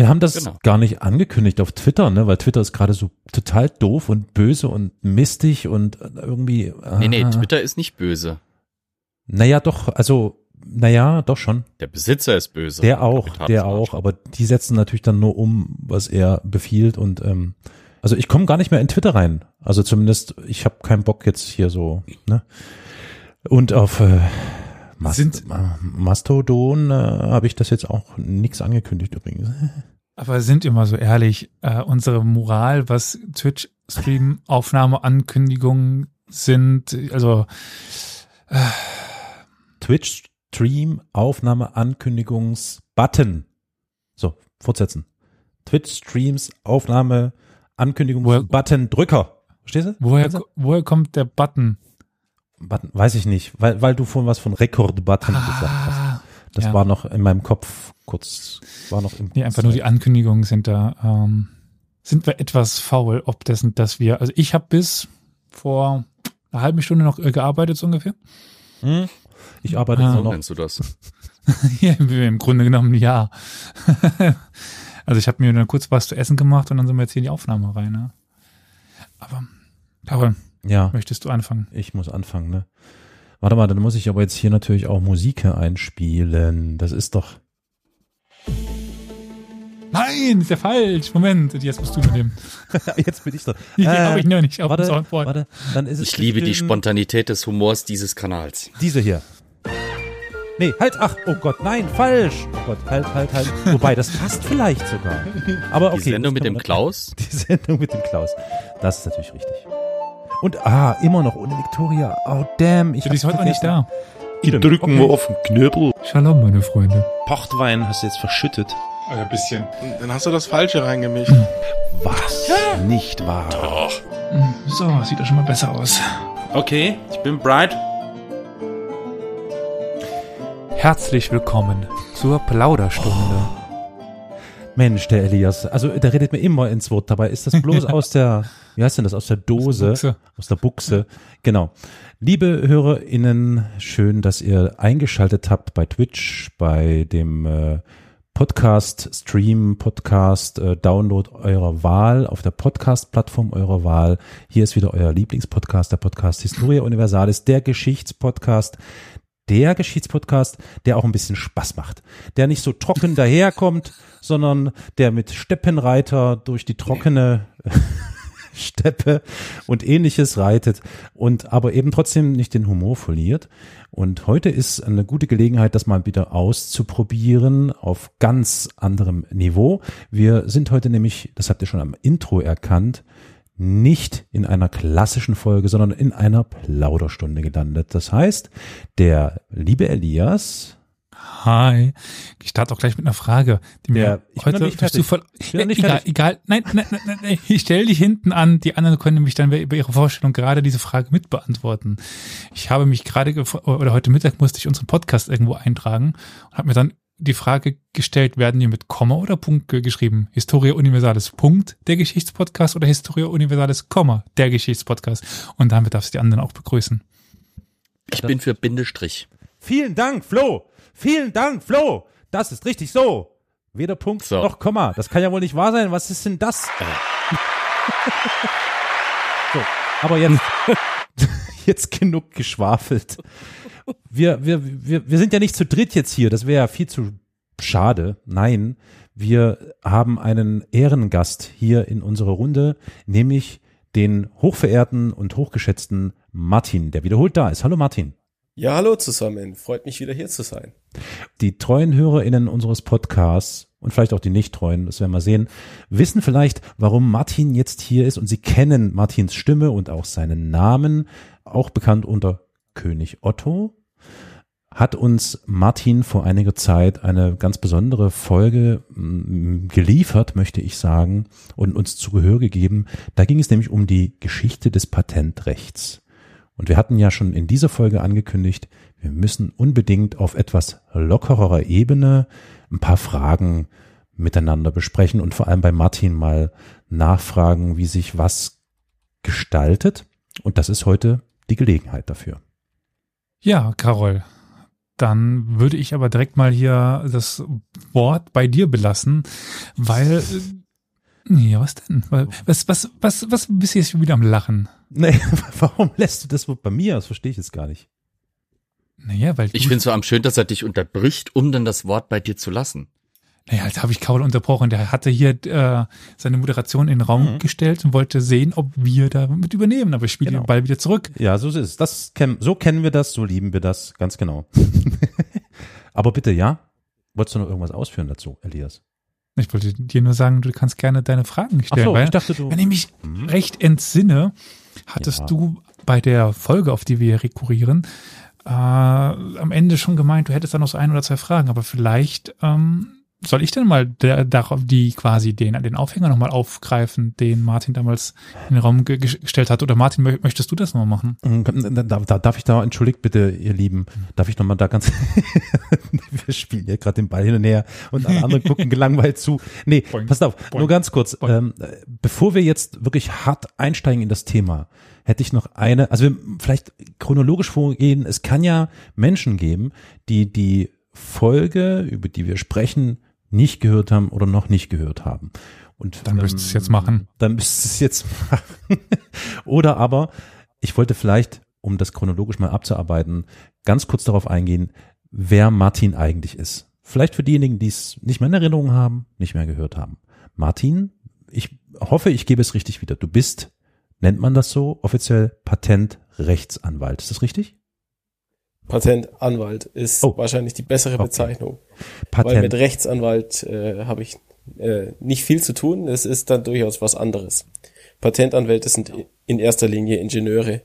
wir haben das Genau. gar nicht angekündigt auf Twitter, ne, weil Twitter ist gerade so total doof und böse und mistig und irgendwie. Nee, nee, ah. Twitter ist nicht böse. Naja, doch, also, naja, doch schon. Der Besitzer ist böse. Der auch, der auch, aber die setzen natürlich dann nur um, was er befiehlt und ähm, also ich komme gar nicht mehr in Twitter rein. Also zumindest, ich habe keinen Bock jetzt hier so, ne? Und auf äh, Mast Sind- Ma- Mastodon äh, habe ich das jetzt auch nix angekündigt übrigens. Aber sind immer so ehrlich, äh, unsere Moral, was Twitch-Stream-Aufnahme-Ankündigungen sind, also Twitch Stream Aufnahme Ankündigungs Button. So, fortsetzen. Twitch Streams Aufnahme Ankündigungs Woher- Button Drücker. Verstehst du? woher, woher kommt der Button? Button, weiß ich nicht, weil, weil du vorhin was von Rekord-Button gesagt hast. Das ja. war noch in meinem Kopf kurz, war noch im nee, einfach nur die Ankündigungen sind da, ähm, sind wir etwas faul, ob dessen, dass wir, also ich habe bis vor einer halben Stunde noch äh, gearbeitet, so ungefähr. Hm? Ich arbeite Ah. noch. nennst du das. Ja, im Grunde genommen ja. also ich habe mir dann kurz was zu essen gemacht und dann sind wir jetzt hier in die Aufnahme rein. Ne? Aber, Carol, Ja, möchtest du anfangen? ich muss anfangen, ne? Warte mal, dann muss ich aber jetzt hier natürlich auch Musik einspielen. Das ist doch. Nein, ist ja falsch. Moment, jetzt musst du mit dem. jetzt bin ich dran. Die Äh, habe ich noch nicht auf dem Warte, Soundboard. warte, dann ist es. Ich liebe die Spontanität des Humors dieses Kanals. Diese hier. Nee, halt, ach, oh Gott, nein, falsch. Oh Gott, halt, halt, halt. Wobei, das passt vielleicht sogar. Aber okay. Die Sendung mit dem Klaus? Die Sendung mit dem Klaus. Das ist natürlich richtig. Und, ah, immer noch ohne Victoria. Oh, damn. Ich Die hab's heute noch nicht da. Drücken wir auf den Knöbel. Shalom, meine Freunde. Pochtwein hast du jetzt verschüttet. Ein bisschen. Dann hast du das Falsche reingemischt. Was? Nicht wahr? So, sieht doch schon mal besser aus. Okay, ich bin bright. Herzlich willkommen zur Plauderstunde. Mensch, der Elias. Also, der redet mir immer ins Wort. Dabei ist das bloß aus der, wie heißt denn das, aus der Dose. Buchse. Aus der Buchse. Genau. Liebe HörerInnen, schön, dass ihr eingeschaltet habt bei Twitch, bei dem äh, Podcast, Stream, Podcast, äh, Download eurer Wahl auf der Podcast-Plattform eurer Wahl. Hier ist wieder euer Lieblingspodcast, der Podcast Historia Universalis, der Geschichtspodcast, der Geschichtspodcast, der auch ein bisschen Spaß macht, der nicht so trocken daherkommt, sondern der mit Steppenreiter durch die trockene Steppe und ähnliches reitet und aber eben trotzdem nicht den Humor verliert. Und heute ist eine gute Gelegenheit, das mal wieder auszuprobieren auf ganz anderem Niveau. Wir sind heute nämlich, das habt ihr schon am Intro erkannt, nicht in einer klassischen Folge, sondern in einer Plauderstunde gelandet. Das heißt, der liebe Elias, Hi. Ich starte auch gleich mit einer Frage, die mir Der- ich bin noch heute nicht. Ich bin noch Ja, nicht egal, fertig. egal. Nein, nein, nein, nein, nein. Ich stelle dich hinten an. Die anderen können nämlich dann über ihre Vorstellung gerade diese Frage mitbeantworten. Ich habe mich gerade oder heute Mittag musste ich unseren Podcast irgendwo eintragen und habe mir dann die Frage gestellt, werden die mit Komma oder Punkt ge- geschrieben? Historia Universalis Punkt, der Geschichtspodcast oder Historia Universalis Komma, der Geschichtspodcast? Und damit darfst du die anderen auch begrüßen. Ich bin für Bindestrich. vielen Dank, Flo, vielen Dank, Flo, das ist richtig so. Weder Punkt So. noch Komma. Das kann ja wohl nicht wahr sein. Was ist denn das? so, aber jetzt, jetzt genug geschwafelt. Wir, wir, wir, wir sind ja nicht zu dritt jetzt hier. Das wäre ja viel zu schade. Nein, wir haben einen Ehrengast hier in unserer Runde, nämlich den hochverehrten und hochgeschätzten Martin, der wiederholt da ist. Hallo Martin. Ja, hallo zusammen. Freut mich wieder hier zu sein. Die treuen HörerInnen unseres Podcasts und vielleicht auch die nicht treuen, das werden wir sehen, wissen vielleicht, warum Martin jetzt hier ist und sie kennen Martins Stimme und auch seinen Namen, auch bekannt unter König Otto. Hat uns Martin vor einiger Zeit eine ganz besondere Folge mm, geliefert, möchte ich sagen, und uns zu Gehör gegeben. Da ging es nämlich um die Geschichte des Patentrechts. Und wir hatten ja schon in dieser Folge angekündigt, wir müssen unbedingt auf etwas lockerer Ebene ein paar Fragen miteinander besprechen und vor allem bei Martin mal nachfragen, wie sich was gestaltet. Und das ist heute die Gelegenheit dafür. Ja, Carol, Dann würde ich aber direkt mal hier das Wort bei dir belassen, weil, ja, was denn? Was, was, was, was bist du jetzt schon wieder am Lachen? Nee, warum lässt du das Wort bei mir? Das verstehe ich jetzt gar nicht. Naja, weil Ich du- finde es so am schön, dass er dich unterbricht, um dann das Wort bei dir zu lassen. Naja, jetzt habe ich Kaul unterbrochen. Der hatte hier äh, seine Moderation in den Raum gestellt und wollte sehen, ob wir da mit übernehmen. Aber ich spiele Genau. den Ball wieder zurück. Ja, so ist es. Das kennen, so kennen wir das, so lieben wir das, ganz genau. Aber bitte, ja? Wolltest du noch irgendwas ausführen dazu, Elias? Ich wollte dir nur sagen, du kannst gerne deine Fragen stellen. so, weil, ich dachte, du- Wenn ich mich Mhm. recht entsinne, hattest Ja. du bei der Folge, auf die wir rekurrieren, äh, am Ende schon gemeint, du hättest da noch so ein oder zwei Fragen. Aber vielleicht ähm, soll ich denn mal der, darauf die quasi den, den Aufhänger nochmal aufgreifen, den Martin damals in den Raum ge gestellt hat. Oder Martin, mö- möchtest du das noch machen? Mm, Da, da, darf ich da, entschuldigt bitte, ihr Lieben, darf ich nochmal da ganz, wir spielen ja gerade den Ball hin und her und alle anderen gucken gelangweilt zu. Nee, Boing, passt auf, boing, nur ganz kurz, ähm, äh, bevor wir jetzt wirklich hart einsteigen in das Thema, hätte ich noch eine, also wir vielleicht chronologisch vorgehen, es kann ja Menschen geben, die die Folge, über die wir sprechen, nicht gehört haben oder noch nicht gehört haben. Und Dann müsst ihr es jetzt machen. Dann müsst ihr es jetzt machen. Oder aber, ich wollte vielleicht, um das chronologisch mal abzuarbeiten, ganz kurz darauf eingehen, wer Martin eigentlich ist. Vielleicht für diejenigen, die es nicht mehr in Erinnerung haben, nicht mehr gehört haben. Martin, ich hoffe, ich gebe es richtig wieder. Du bist, nennt man das so, offiziell Patentrechtsanwalt. Ist das richtig? Patentanwalt ist Oh. wahrscheinlich die bessere Okay. Bezeichnung. Weil mit Patent. Rechtsanwalt äh, habe ich äh, nicht viel zu tun. Es ist dann durchaus was anderes. Patentanwälte sind in erster Linie Ingenieure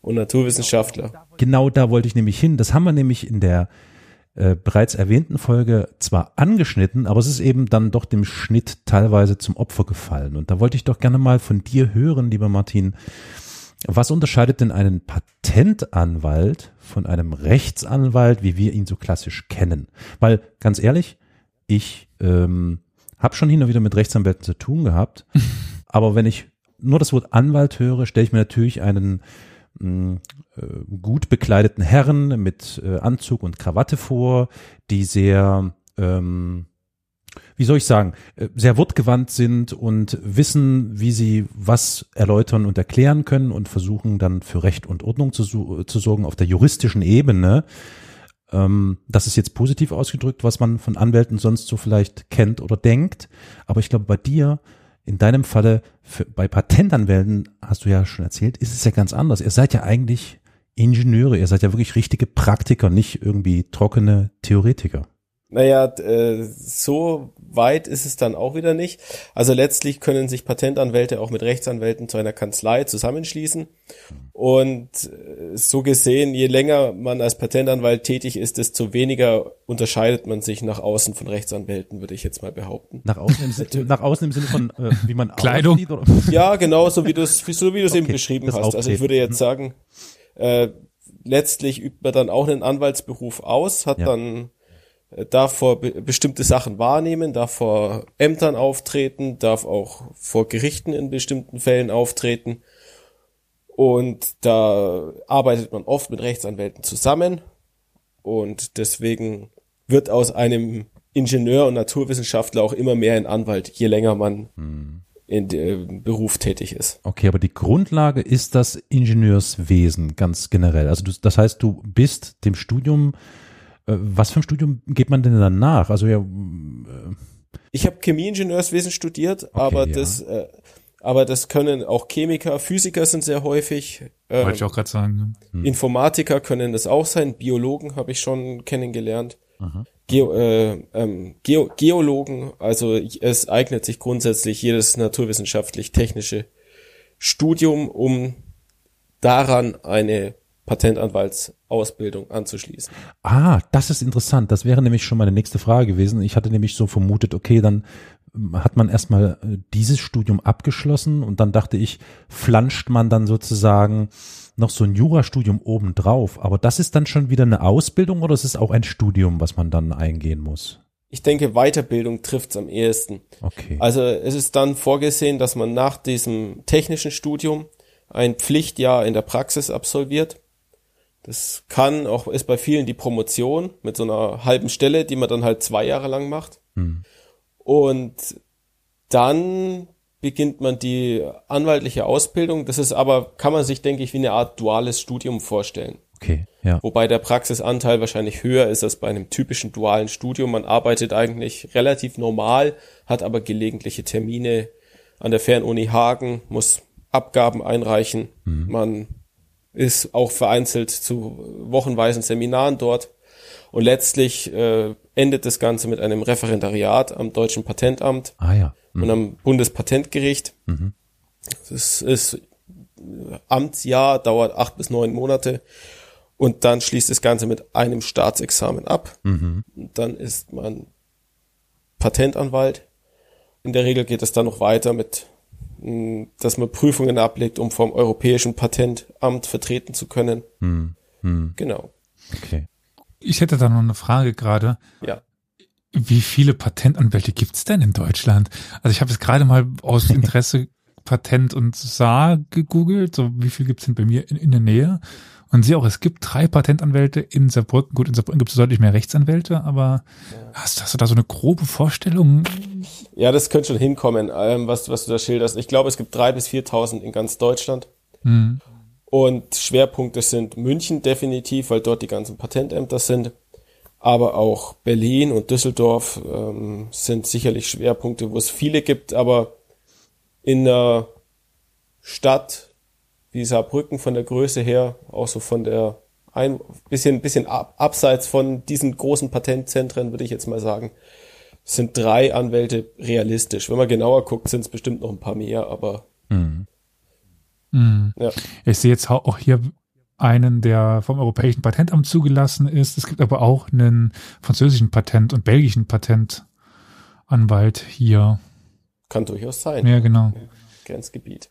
und Naturwissenschaftler. Genau da wollte ich nämlich hin. Das haben wir nämlich in der äh, bereits erwähnten Folge zwar angeschnitten, aber es ist eben dann doch dem Schnitt teilweise zum Opfer gefallen. Und da wollte ich doch gerne mal von dir hören, lieber Martin. Was unterscheidet denn einen Patentanwalt von einem Rechtsanwalt, wie wir ihn so klassisch kennen? Weil, ganz ehrlich, ich ähm, habe schon hin und wieder mit Rechtsanwälten zu tun gehabt, aber wenn ich nur das Wort Anwalt höre, stelle ich mir natürlich einen mh, äh, gut bekleideten Herren mit äh, Anzug und Krawatte vor, die sehr, ähm, wie soll ich sagen, äh, sehr wortgewandt sind und wissen, wie sie was erläutern und erklären können und versuchen dann für Recht und Ordnung zu, su- zu sorgen auf der juristischen Ebene. Ähm, das ist jetzt positiv ausgedrückt, was man von Anwälten sonst so vielleicht kennt oder denkt. Aber ich glaube, bei dir, in deinem Falle, für, bei Patentanwälten, hast du ja schon erzählt, ist es ja ganz anders. Ihr seid ja eigentlich Ingenieure, ihr seid ja wirklich richtige Praktiker, nicht irgendwie trockene Theoretiker. Naja, äh, so weit ist es dann auch wieder nicht. Also letztlich können sich Patentanwälte auch mit Rechtsanwälten zu einer Kanzlei zusammenschließen. Und äh, so gesehen, je länger man als Patentanwalt tätig ist, desto weniger unterscheidet man sich nach außen von Rechtsanwälten, würde ich jetzt mal behaupten. Nach außen im, Sinne- nach außen im Sinne von, äh, wie man Kleidung. aussieht, oder? Ja, genau, so wie du es so wie du es eben Okay, beschrieben hast. Also ich würde jetzt sagen, äh, letztlich übt man dann auch einen Anwaltsberuf aus, hat Ja. dann darf vor be bestimmte Sachen wahrnehmen, darf vor Ämtern auftreten, darf auch vor Gerichten in bestimmten Fällen auftreten. Und da arbeitet man oft mit Rechtsanwälten zusammen. Und deswegen wird aus einem Ingenieur und Naturwissenschaftler auch immer mehr ein Anwalt, je länger man in dem Beruf tätig ist. Okay, aber die Grundlage ist das Ingenieurswesen ganz generell. Also du, das heißt, du bist dem Studium, äh, was für ein Studium geht man denn dann nach? Also ja, äh, Ich habe Chemieingenieurswesen studiert, aber ja. das, äh, aber das können auch Chemiker, Physiker sind sehr häufig. Äh, Wollte ich auch gerade sagen. Informatiker können das auch sein, Biologen habe ich schon kennengelernt. Geo, äh, ähm, Geo, Geologen, also es eignet sich grundsätzlich jedes naturwissenschaftlich-technische Studium, um daran eine Patentanwaltsausbildung anzuschließen. ah, das ist interessant. Das wäre nämlich schon meine nächste Frage gewesen. Ich hatte nämlich so vermutet, okay, dann ähm, hat man erstmal äh, dieses Studium abgeschlossen und dann dachte ich, flanscht man dann sozusagen noch so ein Jurastudium obendrauf. Aber das ist dann schon wieder eine Ausbildung oder ist es auch ein Studium, was man dann eingehen muss? Ich denke, Weiterbildung trifft's am ehesten. Okay. Also es ist dann vorgesehen, dass man nach diesem technischen Studium ein Pflichtjahr in der Praxis absolviert. Das kann auch, ist bei vielen die Promotion mit so einer halben Stelle, die man dann halt zwei Jahre lang macht. Hm. Und dann beginnt man die anwaltliche Ausbildung. Das ist aber, kann man sich, denke ich, wie eine Art duales Studium vorstellen. Okay, ja. Wobei der Praxisanteil wahrscheinlich höher ist als bei einem typischen dualen Studium. Man arbeitet eigentlich relativ normal, hat aber gelegentliche Termine an der Fernuni Hagen, muss Abgaben einreichen. Man ist auch vereinzelt zu wochenweisen Seminaren dort. Und letztlich äh, endet das Ganze mit einem Referendariat am Deutschen Patentamt Ah ja. und am Bundespatentgericht. Das ist Amtsjahr, dauert acht bis neun Monate. Und dann schließt das Ganze mit einem Staatsexamen ab. Und dann ist man Patentanwalt. In der Regel geht es dann noch weiter mit, dass man Prüfungen ablegt, um vom Europäischen Patentamt vertreten zu können. Hm. Hm. Genau. Okay. Ich hätte da noch eine Frage gerade. Ja. Wie viele Patentanwälte gibt's denn in Deutschland? Also ich habe jetzt gerade mal aus Interesse Patent und Saar gegoogelt, so wie viel gibt's denn bei mir in, in der Nähe? Und sehe auch, es gibt drei Patentanwälte in Saarbrücken. Gut, in Saarbrücken gibt es deutlich mehr Rechtsanwälte, aber hast, hast du da so eine grobe Vorstellung? Ja, das könnte schon hinkommen, ähm, was, was du da schilderst. Ich glaube, es gibt drei bis 4.000 in ganz Deutschland. Hm. Und Schwerpunkte sind München definitiv, weil dort die ganzen Patentämter sind. Aber auch Berlin und Düsseldorf ähm, sind sicherlich Schwerpunkte, wo es viele gibt. Aber in einer Stadt wie Saarbrücken von der Größe her, auch so von der ein bisschen, bisschen ab, abseits von diesen großen Patentzentren, würde ich jetzt mal sagen, sind drei Anwälte realistisch. Wenn man genauer guckt, sind es bestimmt noch ein paar mehr, aber Hm. Hm. ja. Ich sehe jetzt auch hier einen, der vom Europäischen Patentamt zugelassen ist. Es gibt aber auch einen französischen Patent- und belgischen Patentanwalt hier. kann durchaus sein. Ja, genau. Grenzgebiet.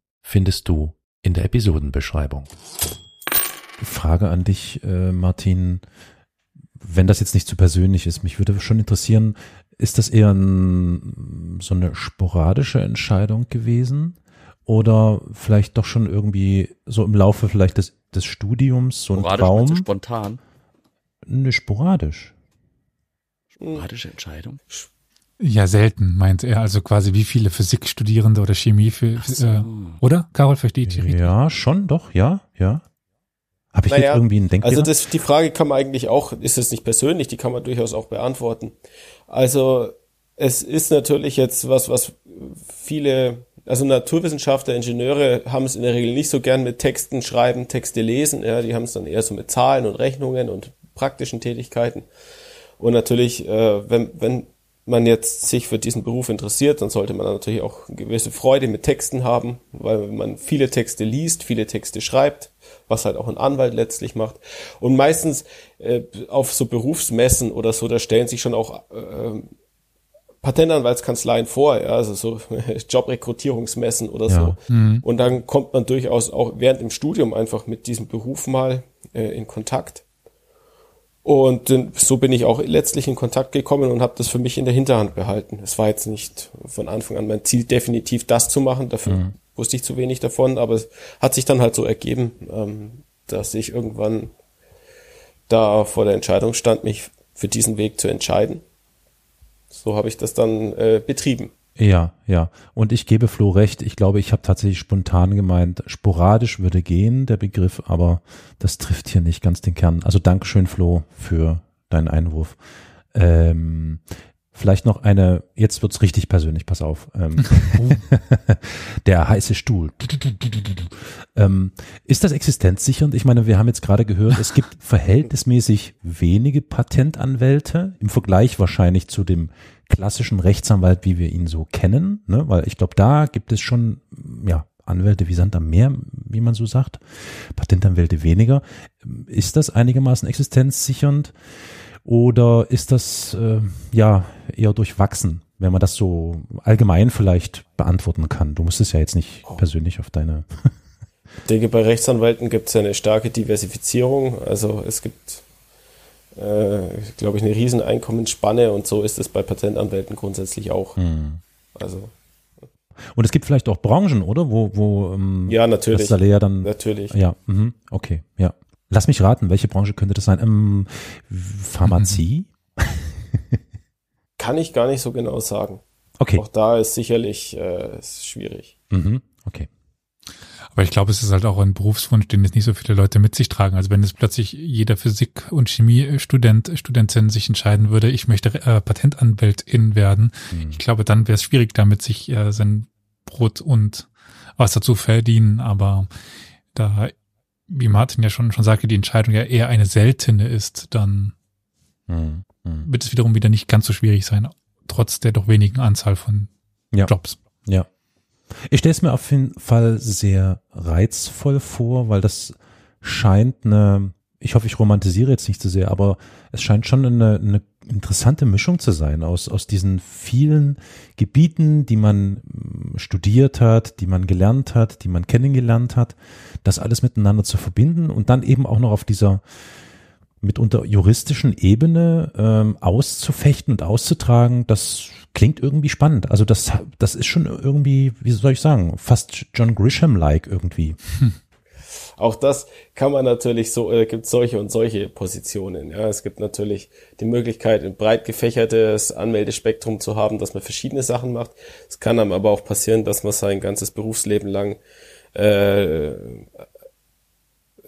findest du in der Episodenbeschreibung. Frage an dich, äh, Martin. Wenn das jetzt nicht zu persönlich ist, mich würde schon interessieren, ist das eher ein, so eine sporadische Entscheidung gewesen? Oder vielleicht doch schon irgendwie so im Laufe vielleicht des, des Studiums so ein Sporadisch, meinst du Traum? spontan. Ne, sporadisch. Sporadische Entscheidung. Ja, selten, meint er. Also quasi wie viele Physikstudierende oder Chemie für, äh, oder? Carol, dich richtig? Ja, schon, doch, ja, ja. Habe ich Naja, jetzt irgendwie einen Denkfehler? Also das, die Frage kann man eigentlich auch, ist es nicht persönlich, die kann man durchaus auch beantworten. Also es ist natürlich jetzt was, was viele, also Naturwissenschaftler, Ingenieure haben es in der Regel nicht so gern mit Texten schreiben, Texte lesen, ja, die haben es dann eher so mit Zahlen und Rechnungen und praktischen Tätigkeiten. Und natürlich, äh, wenn, wenn man jetzt sich für diesen Beruf interessiert, dann sollte man natürlich auch eine gewisse Freude mit Texten haben, weil man viele Texte liest, viele Texte schreibt, was halt auch ein Anwalt letztlich macht. Und meistens äh, auf so Berufsmessen oder so, da stellen sich schon auch äh, Patentanwaltskanzleien vor, ja, also so Jobrekrutierungsmessen oder Ja. so. Und dann kommt man durchaus auch während dem Studium einfach mit diesem Beruf mal äh, in Kontakt. Und so bin ich auch letztlich in Kontakt gekommen und habe das für mich in der Hinterhand behalten. Es war jetzt nicht von Anfang an mein Ziel, definitiv das zu machen. Dafür wusste ich zu wenig davon, aber es hat sich dann halt so ergeben, ähm, dass ich irgendwann da vor der Entscheidung stand, mich für diesen Weg zu entscheiden. So habe ich das dann äh, betrieben. Ja, ja. Und ich gebe Flo recht. Ich glaube, ich habe tatsächlich spontan gemeint, sporadisch würde gehen, der Begriff, aber das trifft hier nicht ganz den Kern. Also Dankeschön, Flo, für deinen Einwurf. Ähm, vielleicht noch eine, jetzt wird's richtig persönlich, pass auf. Ähm, der heiße Stuhl. Ähm, ist das existenzsichernd? Ich meine, wir haben jetzt gerade gehört, es gibt verhältnismäßig wenige Patentanwälte im Vergleich wahrscheinlich zu dem klassischen Rechtsanwalt, wie wir ihn so kennen, ne? weil ich glaube, da gibt es schon ja Anwälte wie Sand am Meer wie man so sagt. Patentanwälte weniger. Ist das einigermaßen existenzsichernd oder ist das äh, ja eher durchwachsen, wenn man das so allgemein vielleicht beantworten kann? Du musst es ja jetzt nicht persönlich auf deine. Ich denke, bei Rechtsanwälten gibt es ja eine starke Diversifizierung. Also es gibt, äh, glaube ich, eine riesen Einkommensspanne und so ist es bei Patentanwälten grundsätzlich auch. Hm. Also Und es gibt vielleicht auch Branchen, oder? Wo, wo ähm, ja, das natürlich. Salär dann. Natürlich. Ja, mhm, okay, ja. Lass mich raten, welche Branche könnte das sein? Ähm, Pharmazie? Kann ich gar nicht so genau sagen. Okay. Auch da ist sicherlich äh, ist schwierig. Mhm, okay. Aber ich glaube, es ist halt auch ein Berufswunsch, den jetzt nicht so viele Leute mit sich tragen. Also wenn jetzt plötzlich jeder Physik- und Chemiestudent, Studentin sich entscheiden würde, ich möchte äh, Patentanwältin werden, Mhm. ich glaube, dann wäre es schwierig, damit sich äh, sein Brot und was dazu verdienen. Aber da, wie Martin ja schon, schon sagte, die Entscheidung ja eher eine seltene ist, dann Mhm. Mhm. wird es wiederum wieder nicht ganz so schwierig sein, trotz der doch wenigen Anzahl von Ja. Jobs. Ja. Ich stelle es mir auf jeden Fall sehr reizvoll vor, weil das scheint eine, ich hoffe, ich romantisiere jetzt nicht zu sehr, aber es scheint schon eine, eine interessante Mischung zu sein aus, aus diesen vielen Gebieten, die man mm, studiert hat, die man gelernt hat, die man kennengelernt hat, das alles miteinander zu verbinden und dann eben auch noch auf dieser mitunter juristischen Ebene ähm, auszufechten und auszutragen, das klingt irgendwie spannend. Also das, das ist schon irgendwie, wie soll ich sagen, fast John Grisham-like irgendwie. Auch das kann man natürlich so, äh, gibt solche und solche Positionen. Ja, es gibt natürlich die Möglichkeit, ein breit gefächertes Anmeldespektrum zu haben, dass man verschiedene Sachen macht. Es kann einem aber auch passieren, dass man sein ganzes Berufsleben lang äh,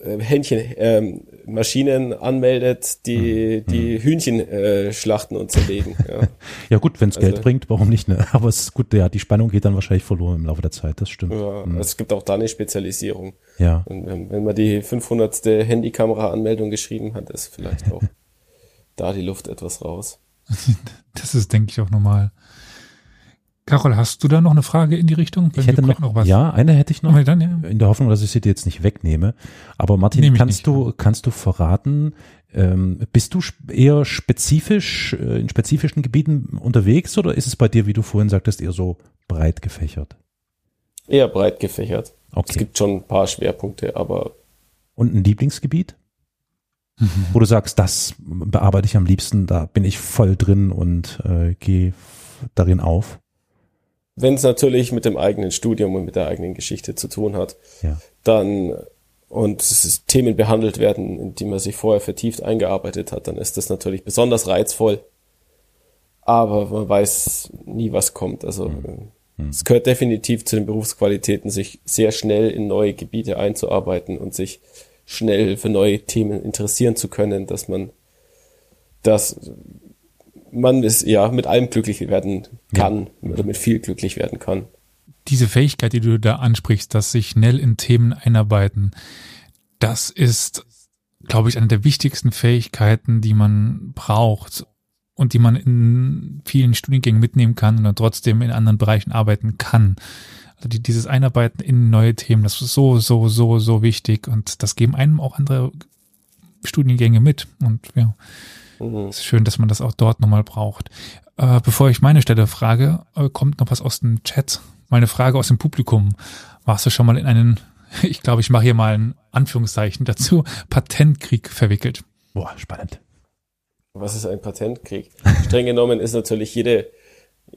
äh, Händchen, ähm, Maschinen anmeldet, die die Hühnchen äh, schlachten und zerlegen. Ja. Ja gut, wenn es Also- Geld bringt, warum nicht? Ne? Aber es ist gut, ja, die Spannung geht dann wahrscheinlich verloren im Laufe der Zeit, das stimmt. Ja, also es gibt auch da eine Spezialisierung. Ja, Und wenn, wenn man die 500. Handykamera-Anmeldung geschrieben hat, ist vielleicht auch da die Luft etwas raus. Das ist, denke ich, auch normal. Carol, hast du da noch eine Frage in die Richtung? ich hätte noch, noch was. ja, eine hätte ich noch. Oh, dann, ja. in der Hoffnung, dass ich sie dir jetzt nicht wegnehme. Aber Martin, Nehme ich kannst nicht. du, kannst du verraten, ähm, bist du eher spezifisch, äh, in spezifischen Gebieten unterwegs oder ist es bei dir, wie du vorhin sagtest, eher so breit gefächert? Eher breit gefächert. Es Okay. gibt schon ein paar Schwerpunkte, aber Und ein Lieblingsgebiet? Wo du sagst, das bearbeite ich am liebsten, da bin ich voll drin und äh, gehe darin auf. Wenn es natürlich mit dem eigenen Studium und mit der eigenen Geschichte zu tun hat, Ja. dann und Themen behandelt werden, in die man sich vorher vertieft eingearbeitet hat, dann ist das natürlich besonders reizvoll. Aber man weiß nie, was kommt. Also äh, es gehört definitiv zu den Berufsqualitäten, sich sehr schnell in neue Gebiete einzuarbeiten und sich schnell für neue Themen interessieren zu können, dass man dass man es ja mit allem glücklich werden kann oder mit viel glücklich werden kann. diese Fähigkeit, die du da ansprichst, dass sich schnell in Themen einarbeiten, das ist, glaube ich, eine der wichtigsten Fähigkeiten, die man braucht und die man in vielen Studiengängen mitnehmen kann und dann trotzdem in anderen Bereichen arbeiten kann. Also die, dieses Einarbeiten in neue Themen, das ist so, so, so, so wichtig und das geben einem auch andere Studiengänge mit und ja, Mhm. es ist schön, dass man das auch dort nochmal braucht. Äh, bevor ich meine Stelle frage, äh, kommt noch was aus dem Chat. Meine Frage aus dem Publikum. Warst du schon mal in einen, ich glaube, ich mache hier mal ein Anführungszeichen dazu, Patentkrieg verwickelt? Boah, spannend. Was ist ein Patentkrieg? Streng genommen ist natürlich jede,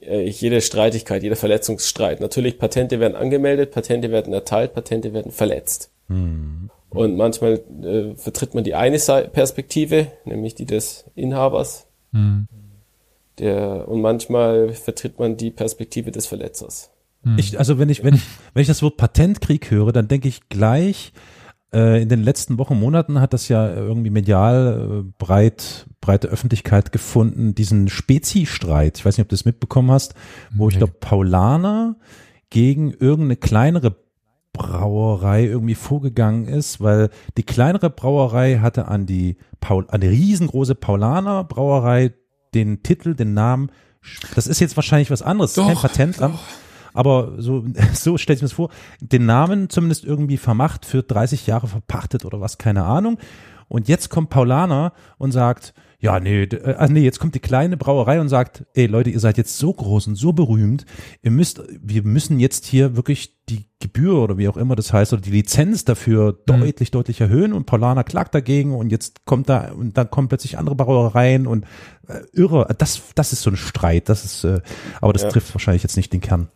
äh, jede Streitigkeit, jeder Verletzungsstreit. Natürlich, Patente werden angemeldet, Patente werden erteilt, Patente werden verletzt. Hm. Und manchmal äh, vertritt man die eine Perspektive, nämlich die des Inhabers, Hm. der, und manchmal vertritt man die Perspektive des Verletzers. Hm. Ich, also wenn ich, wenn ich, wenn ich das Wort Patentkrieg höre, dann denke ich gleich, äh, in den letzten Wochen, Monaten hat das ja irgendwie medial äh, breit, breite Öffentlichkeit gefunden, diesen Spezi-Streit. Ich weiß nicht, ob du das mitbekommen hast, wo ich Nee. glaube, Paulaner gegen irgendeine kleinere Brauerei irgendwie vorgegangen ist, weil die kleinere Brauerei hatte an die Paul, an die riesengroße Paulaner Brauerei den Titel, den Namen, das ist jetzt wahrscheinlich was anderes, ist kein Doch, Patentamt, aber so, so stelle ich mir das vor, den Namen zumindest irgendwie vermacht, für 30 Jahre verpachtet oder was, keine Ahnung. Und jetzt kommt Paulaner und sagt, ja, nee, äh, ah, nee, jetzt kommt die kleine Brauerei und sagt, ey Leute, ihr seid jetzt so groß und so berühmt, ihr müsst, wir müssen jetzt hier wirklich die Gebühr oder wie auch immer das heißt oder die Lizenz dafür deutlich, deutlich erhöhen und Paulaner klagt dagegen und jetzt kommt da und dann kommen plötzlich andere Brauereien und äh, irre, das, das ist so ein Streit, das ist, äh, aber das Ja. trifft wahrscheinlich jetzt nicht den Kern.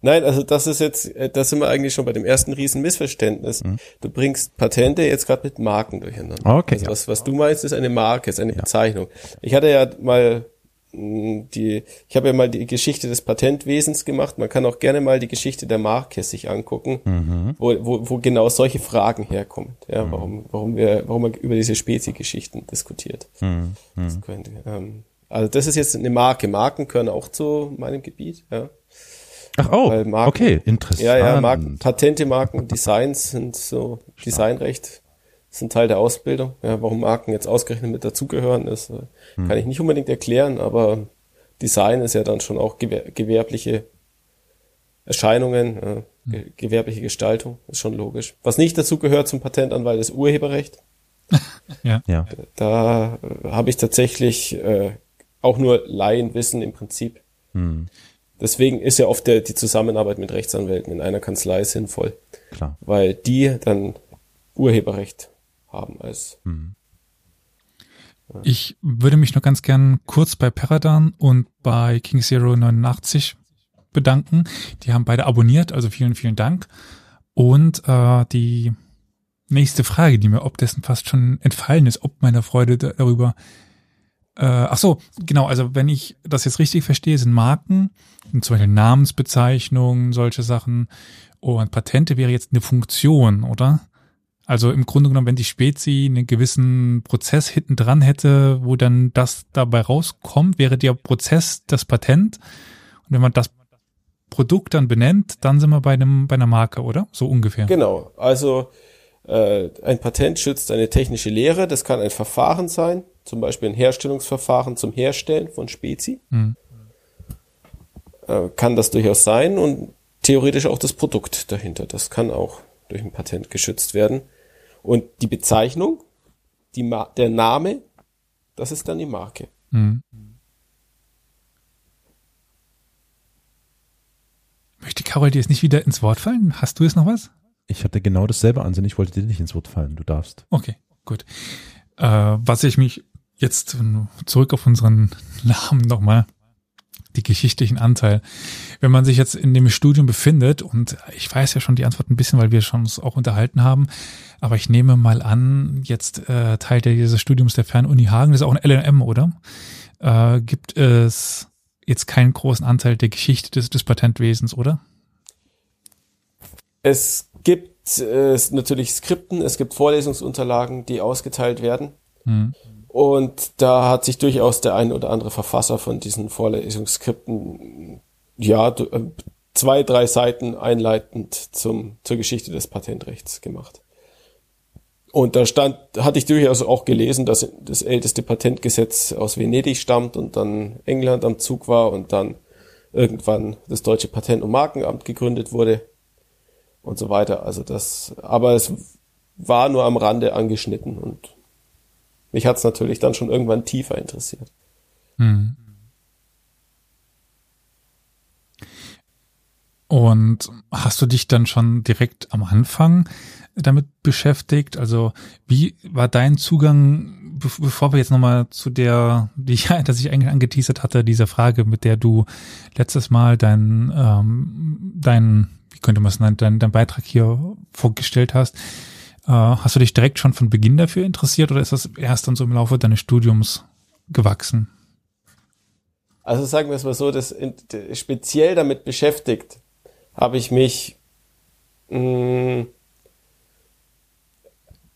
Nein, also das ist jetzt, äh, da sind wir eigentlich schon bei dem ersten riesen Missverständnis. Du bringst Patente jetzt gerade mit Marken durcheinander. Mhm. Okay, Also ja. was, was du meinst, ist eine Marke, ist eine Bezeichnung. Ich hatte ja mal die, ich habe ja mal die Geschichte des Patentwesens gemacht. Man kann auch gerne mal die Geschichte der Marke sich angucken, Mhm. wo, wo, wo genau solche Fragen herkommen. Ja, warum, warum wir, warum man über diese Spezi-Geschichten diskutiert. Mhm. Das könnte, ähm, also das ist jetzt eine Marke. Marken gehören auch zu meinem Gebiet. Ja. Ach oh, Marken- okay, interessant. Ja, ja, Marken, Patente, Marken, Designs sind so, Designrecht sind Teil der Ausbildung. Ja, warum Marken jetzt ausgerechnet mit dazugehören, ist, äh, Hm. kann ich nicht unbedingt erklären, aber Design ist ja dann schon auch gewer gewerbliche Erscheinungen, äh, Hm. ge gewerbliche Gestaltung, ist schon logisch. Was nicht dazu gehört zum Patentanwalt ist Urheberrecht. Ja, Da äh, habe ich tatsächlich äh, auch nur Laienwissen im Prinzip. hm, Deswegen ist ja oft der, die Zusammenarbeit mit Rechtsanwälten in einer Kanzlei sinnvoll, klar. weil die dann Urheberrecht haben als Ich würde mich noch ganz gern kurz bei Peradan und bei King Zero 89 bedanken. Die haben beide abonniert, also vielen, vielen Dank. Und äh, die nächste Frage, die mir ob dessen fast schon entfallen ist, ob meiner Freude da- darüber. Äh, ach so, genau, also wenn ich das jetzt richtig verstehe, sind Marken, sind zum Beispiel Namensbezeichnungen, solche Sachen. Und Patente wäre jetzt eine Funktion, oder? Also im Grunde genommen, wenn die Spezi einen gewissen Prozess hinten dran hätte, wo dann das dabei rauskommt, wäre der Prozess das Patent. Und wenn man das Produkt dann benennt, dann sind wir bei einem bei einer Marke, oder? So ungefähr. Genau, also äh, ein Patent schützt eine technische Lehre, das kann ein Verfahren sein, zum Beispiel ein Herstellungsverfahren zum Herstellen von Spezi. Mhm. Äh, kann das durchaus sein und theoretisch auch das Produkt dahinter. Das kann auch durch ein Patent geschützt werden. Und die Bezeichnung, die Ma der Name, das ist dann die Marke. Mhm. Möchte Carol dir jetzt nicht wieder ins Wort fallen? Hast du jetzt noch was? Ich hatte genau dasselbe Ansehen, ich wollte dir nicht ins Wort fallen, du darfst. Okay, gut. Äh, was ich mich jetzt zurück auf unseren Namen nochmal, die geschichtlichen Anteil. Wenn man sich jetzt in dem Studium befindet, und ich weiß ja schon die Antwort ein bisschen, weil wir schon uns auch unterhalten haben, aber ich nehme mal an, jetzt äh, Teil dieses Studiums der Fernuni Hagen, das ist auch ein LLM, oder? Äh, gibt es jetzt keinen großen Anteil der Geschichte des, des Patentwesens, oder? Es gibt äh, natürlich Skripten, es gibt Vorlesungsunterlagen, die ausgeteilt werden. Hm. Und da hat sich durchaus der ein oder andere Verfasser von diesen Vorlesungsskripten, ja, äh, zwei, drei Seiten einleitend zum, zur Geschichte des Patentrechts gemacht. Und da stand, hatte ich durchaus auch gelesen, dass das älteste Patentgesetz aus Venedig stammt und dann England am Zug war und dann irgendwann das deutsche Patent- und Markenamt gegründet wurde und so weiter. Also das, aber es war nur am Rande angeschnitten und mich hat's natürlich dann schon irgendwann tiefer interessiert. Hm. Und hast du dich dann schon direkt am Anfang damit beschäftigt? Also wie war dein Zugang, be bevor wir jetzt nochmal zu der, die ich, dass ich eigentlich angeteasert hatte, dieser Frage, mit der du letztes Mal dein, ähm, dein, wie könnte man es nennen, dein, dein Beitrag hier vorgestellt hast. Äh, hast du dich direkt schon von Beginn dafür interessiert oder ist das erst dann so im Laufe deines Studiums gewachsen? Also sagen wir es mal so, das in, d- speziell damit beschäftigt habe ich mich mh,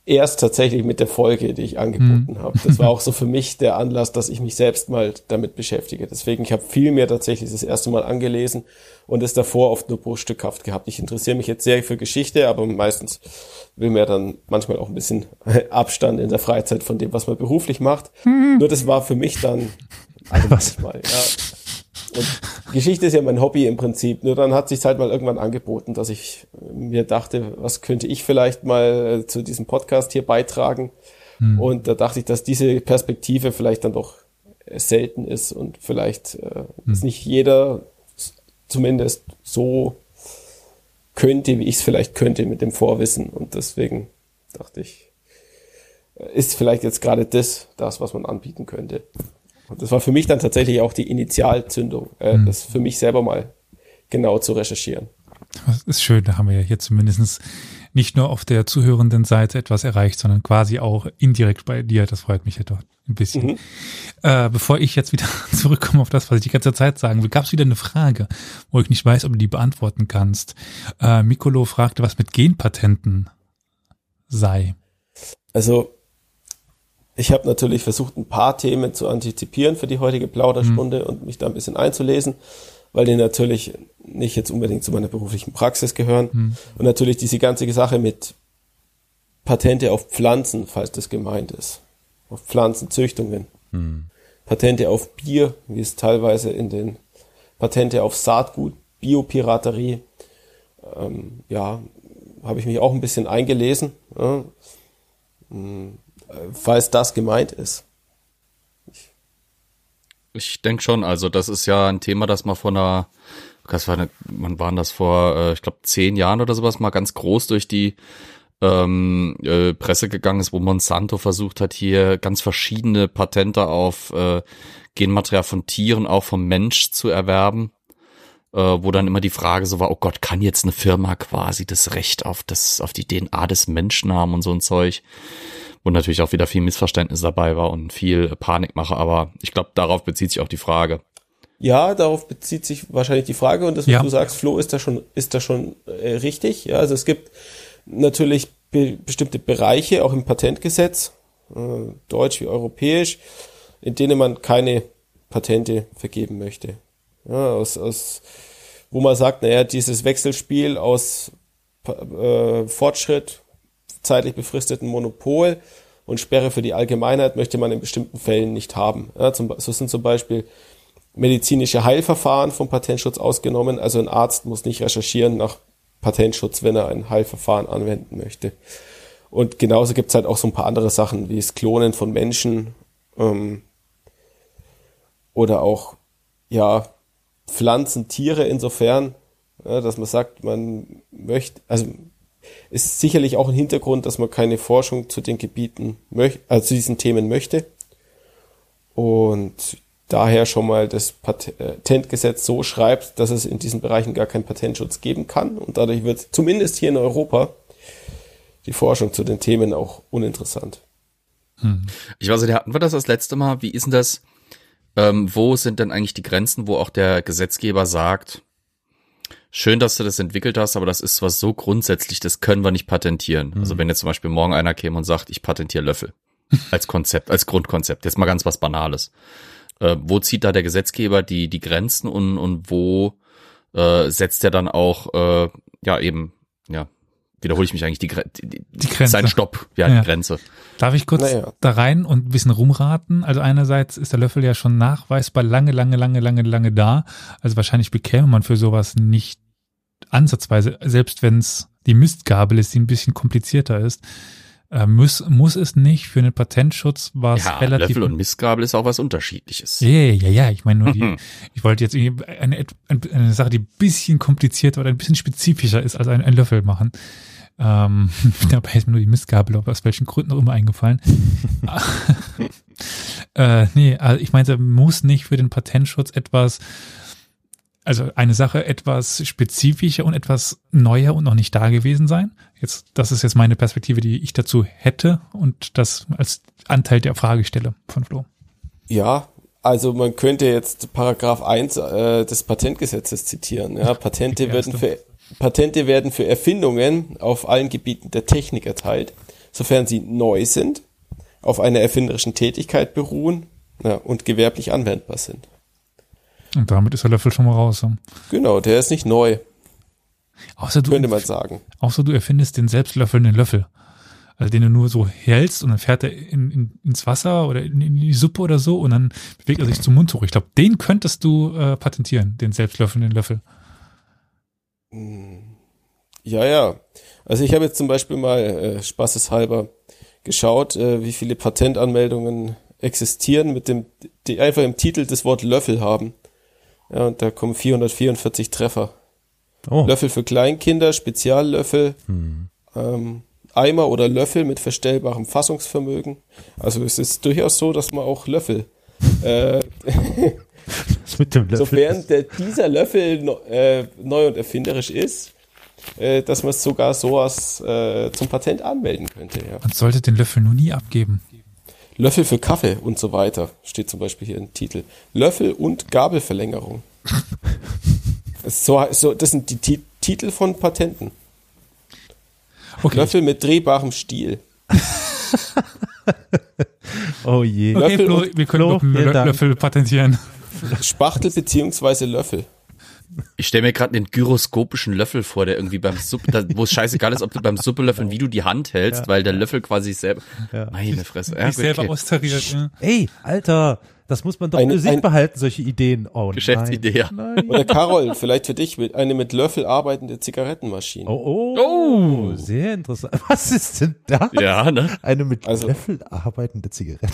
erst tatsächlich mit der Folge, die ich angeboten habe. Das war auch so für mich der Anlass, dass ich mich selbst mal damit beschäftige. Deswegen, ich habe viel mehr tatsächlich das erste Mal angelesen und es davor oft nur bruchstückhaft gehabt. Ich interessiere mich jetzt sehr für Geschichte, aber meistens will mir dann manchmal auch ein bisschen Abstand in der Freizeit von dem, was man beruflich macht. Nur das war für mich dann also Was? ja. Und Geschichte ist ja mein Hobby im Prinzip. Nur dann hat sich halt mal irgendwann angeboten, dass ich mir dachte, was könnte ich vielleicht mal äh, zu diesem Podcast hier beitragen. Und da dachte ich, dass diese Perspektive vielleicht dann doch selten ist und vielleicht äh, ist nicht jeder zumindest so könnte, wie ich es vielleicht könnte mit dem Vorwissen. Und deswegen dachte ich, äh, ist vielleicht jetzt gerade das, das, was man anbieten könnte. Und das war für mich dann tatsächlich auch die Initialzündung, äh, das für mich selber mal genau zu recherchieren. Das ist schön, da haben wir ja hier zumindest nicht nur auf der zuhörenden Seite etwas erreicht, sondern quasi auch indirekt bei dir. Das freut mich ja doch ein bisschen. Mhm. Äh, bevor ich jetzt wieder zurückkomme auf das, was ich die ganze Zeit sagen will, gab es wieder eine Frage, wo ich nicht weiß, ob du die beantworten kannst. Äh, Mikolo fragte, was mit Genpatenten sei. Also ich habe natürlich versucht, ein paar Themen zu antizipieren für die heutige Plauderstunde und mich da ein bisschen einzulesen, weil die natürlich nicht jetzt unbedingt zu meiner beruflichen Praxis gehören. Und natürlich diese ganze Sache mit Patente auf Pflanzen, falls das gemeint ist. Auf Pflanzenzüchtungen. Patente auf Bier, wie es teilweise in den Patente auf Saatgut, Biopiraterie, ähm, ja, habe ich mich auch ein bisschen eingelesen. Ja. Hm, äh, falls das gemeint ist. Ich denke schon, also das ist ja ein Thema, das mal vor einer, das war eine, wann waren das vor, äh, ich glaube, zehn Jahren oder sowas, mal ganz groß durch die ähm, äh, Presse gegangen ist, wo Monsanto versucht hat, hier ganz verschiedene Patente auf äh, Genmaterial von Tieren, auch vom Mensch zu erwerben. Äh, wo dann immer die Frage so war, oh Gott, kann jetzt eine Firma quasi das Recht auf das, auf die DNA des Menschen haben und so ein Zeug wo natürlich auch wieder viel Missverständnis dabei war und viel Panikmache, aber ich glaube, darauf bezieht sich auch die Frage. Ja, darauf bezieht sich wahrscheinlich die Frage und das, was Ja. du sagst, Flo, ist da schon, ist da schon äh, richtig. Ja, also es gibt natürlich be bestimmte Bereiche, auch im Patentgesetz, äh, deutsch wie europäisch, in denen man keine Patente vergeben möchte. Ja, aus, aus, wo man sagt, naja, dieses Wechselspiel aus äh, Fortschritt, zeitlich befristeten Monopol und Sperre für die Allgemeinheit möchte man in bestimmten Fällen nicht haben. Ja, zum, so sind zum Beispiel medizinische Heilverfahren vom Patentschutz ausgenommen. Also ein Arzt muss nicht recherchieren nach Patentschutz, wenn er ein Heilverfahren anwenden möchte. Und genauso gibt's halt auch so ein paar andere Sachen, wie das Klonen von Menschen ähm, oder auch ja Pflanzen, Tiere insofern, ja, dass man sagt, man möchte, also ist sicherlich auch ein Hintergrund, dass man keine Forschung zu den Gebieten möchte, also zu diesen Themen möchte. Und daher schon mal das Patentgesetz so schreibt, dass es in diesen Bereichen gar keinen Patentschutz geben kann. Und dadurch wird zumindest hier in Europa die Forschung zu den Themen auch uninteressant. Ich weiß nicht, hatten wir das das letzte Mal? Wie ist denn das? Ähm, wo sind denn eigentlich die Grenzen, wo auch der Gesetzgeber sagt, schön, dass du das entwickelt hast, aber das ist was so grundsätzlich, das können wir nicht patentieren. Also wenn jetzt zum Beispiel morgen einer käme und sagt, ich patentiere Löffel als Konzept, als Grundkonzept, jetzt mal ganz was Banales. Äh, wo zieht da der Gesetzgeber die, die Grenzen und, und wo äh, setzt er dann auch, äh, ja eben, ja, wiederhole ich mich eigentlich, die, Gre- die, die, Grenze. Sein Stopp, ja, Ja. die Grenze. Darf ich kurz Naja. da rein und ein bisschen rumraten? Also einerseits ist der Löffel ja schon nachweisbar lange, lange, lange, lange, lange da. Also wahrscheinlich bekäme man für sowas nicht ansatzweise, selbst wenn es die Mistgabel ist, die ein bisschen komplizierter ist, äh, muss, muss es nicht für einen Patentschutz was Ja, relativ Löffel und Mistgabel ist auch was Unterschiedliches. Ja, ja, ja, ich meine nur die, ich wollte jetzt irgendwie eine, eine, eine Sache, die ein bisschen komplizierter oder ein bisschen spezifischer ist als ein, ein Löffel machen. Ähm, dabei ist mir nur die Mistgabel aus welchen Gründen auch immer eingefallen. äh, nee, also ich meinte, muss nicht für den Patentschutz etwas, also eine Sache etwas spezifischer und etwas neuer und noch nicht da gewesen sein. Jetzt, das ist jetzt meine Perspektive, die ich dazu hätte und das als Anteil der Fragestelle von Flo. Ja, also man könnte jetzt Paragraph 1 äh, des Patentgesetzes zitieren. Ja, Patente werden für Patente werden für Erfindungen auf allen Gebieten der Technik erteilt, sofern sie neu sind, auf einer erfinderischen Tätigkeit beruhen ja, und gewerblich anwendbar sind. Und damit ist der Löffel schon mal raus. Genau, der ist nicht neu, Außer du, könnte man sagen. außer du erfindest den selbstlöffelnden Löffel. Also den du nur so hältst und dann fährt er in, in, ins Wasser oder in, in die Suppe oder so und dann bewegt er sich zum Mund hoch. Ich glaube, den könntest du äh, patentieren, den selbstlöffelnden Löffel. Ja, ja. Also ich habe jetzt zum Beispiel mal äh, spaßeshalber geschaut, äh, wie viele Patentanmeldungen existieren mit dem, die einfach im Titel das Wort Löffel haben. Ja, und da kommen 444 Treffer. Oh, Löffel für Kleinkinder, Speziallöffel, ähm, Eimer oder Löffel mit verstellbarem Fassungsvermögen. Also es ist durchaus so, dass man auch Löffel, äh, das mit dem Löffel. sofern der, dieser Löffel no, äh, neu und erfinderisch ist, äh, dass man es sogar sowas äh, zum Patent anmelden könnte. Ja. Man sollte den Löffel nur nie abgeben. Löffel für Kaffee und so weiter steht zum Beispiel hier im Titel. Löffel und Gabelverlängerung. so, so, das sind die Ti Titel von Patenten. Okay, Löffel mit drehbarem Stiel. oh je. okay Löffel Flo, wir können Flo. Löffel patentieren. Spachtel beziehungsweise Löffel. Ich stelle mir gerade den gyroskopischen Löffel vor, der irgendwie beim Suppe, da, wo es scheißegal ist, ob du beim Suppelöffeln, wie du die Hand hältst, weil der Löffel quasi selber. Ja. Meine Fresse. Ja, Ich selber okay. austariert. Ja. Ey, Alter, das muss man doch Ein- für sich ein- behalten, solche Ideen. Oh, Geschäftsidee, ja. Nein. nein. Oder Carol, vielleicht für dich mit, eine mit Löffel arbeitende Zigarettenmaschine. Oh, oh, sehr interessant. Was ist denn da? Ja, ne? Eine mit Also- Löffel arbeitende Zigaretten.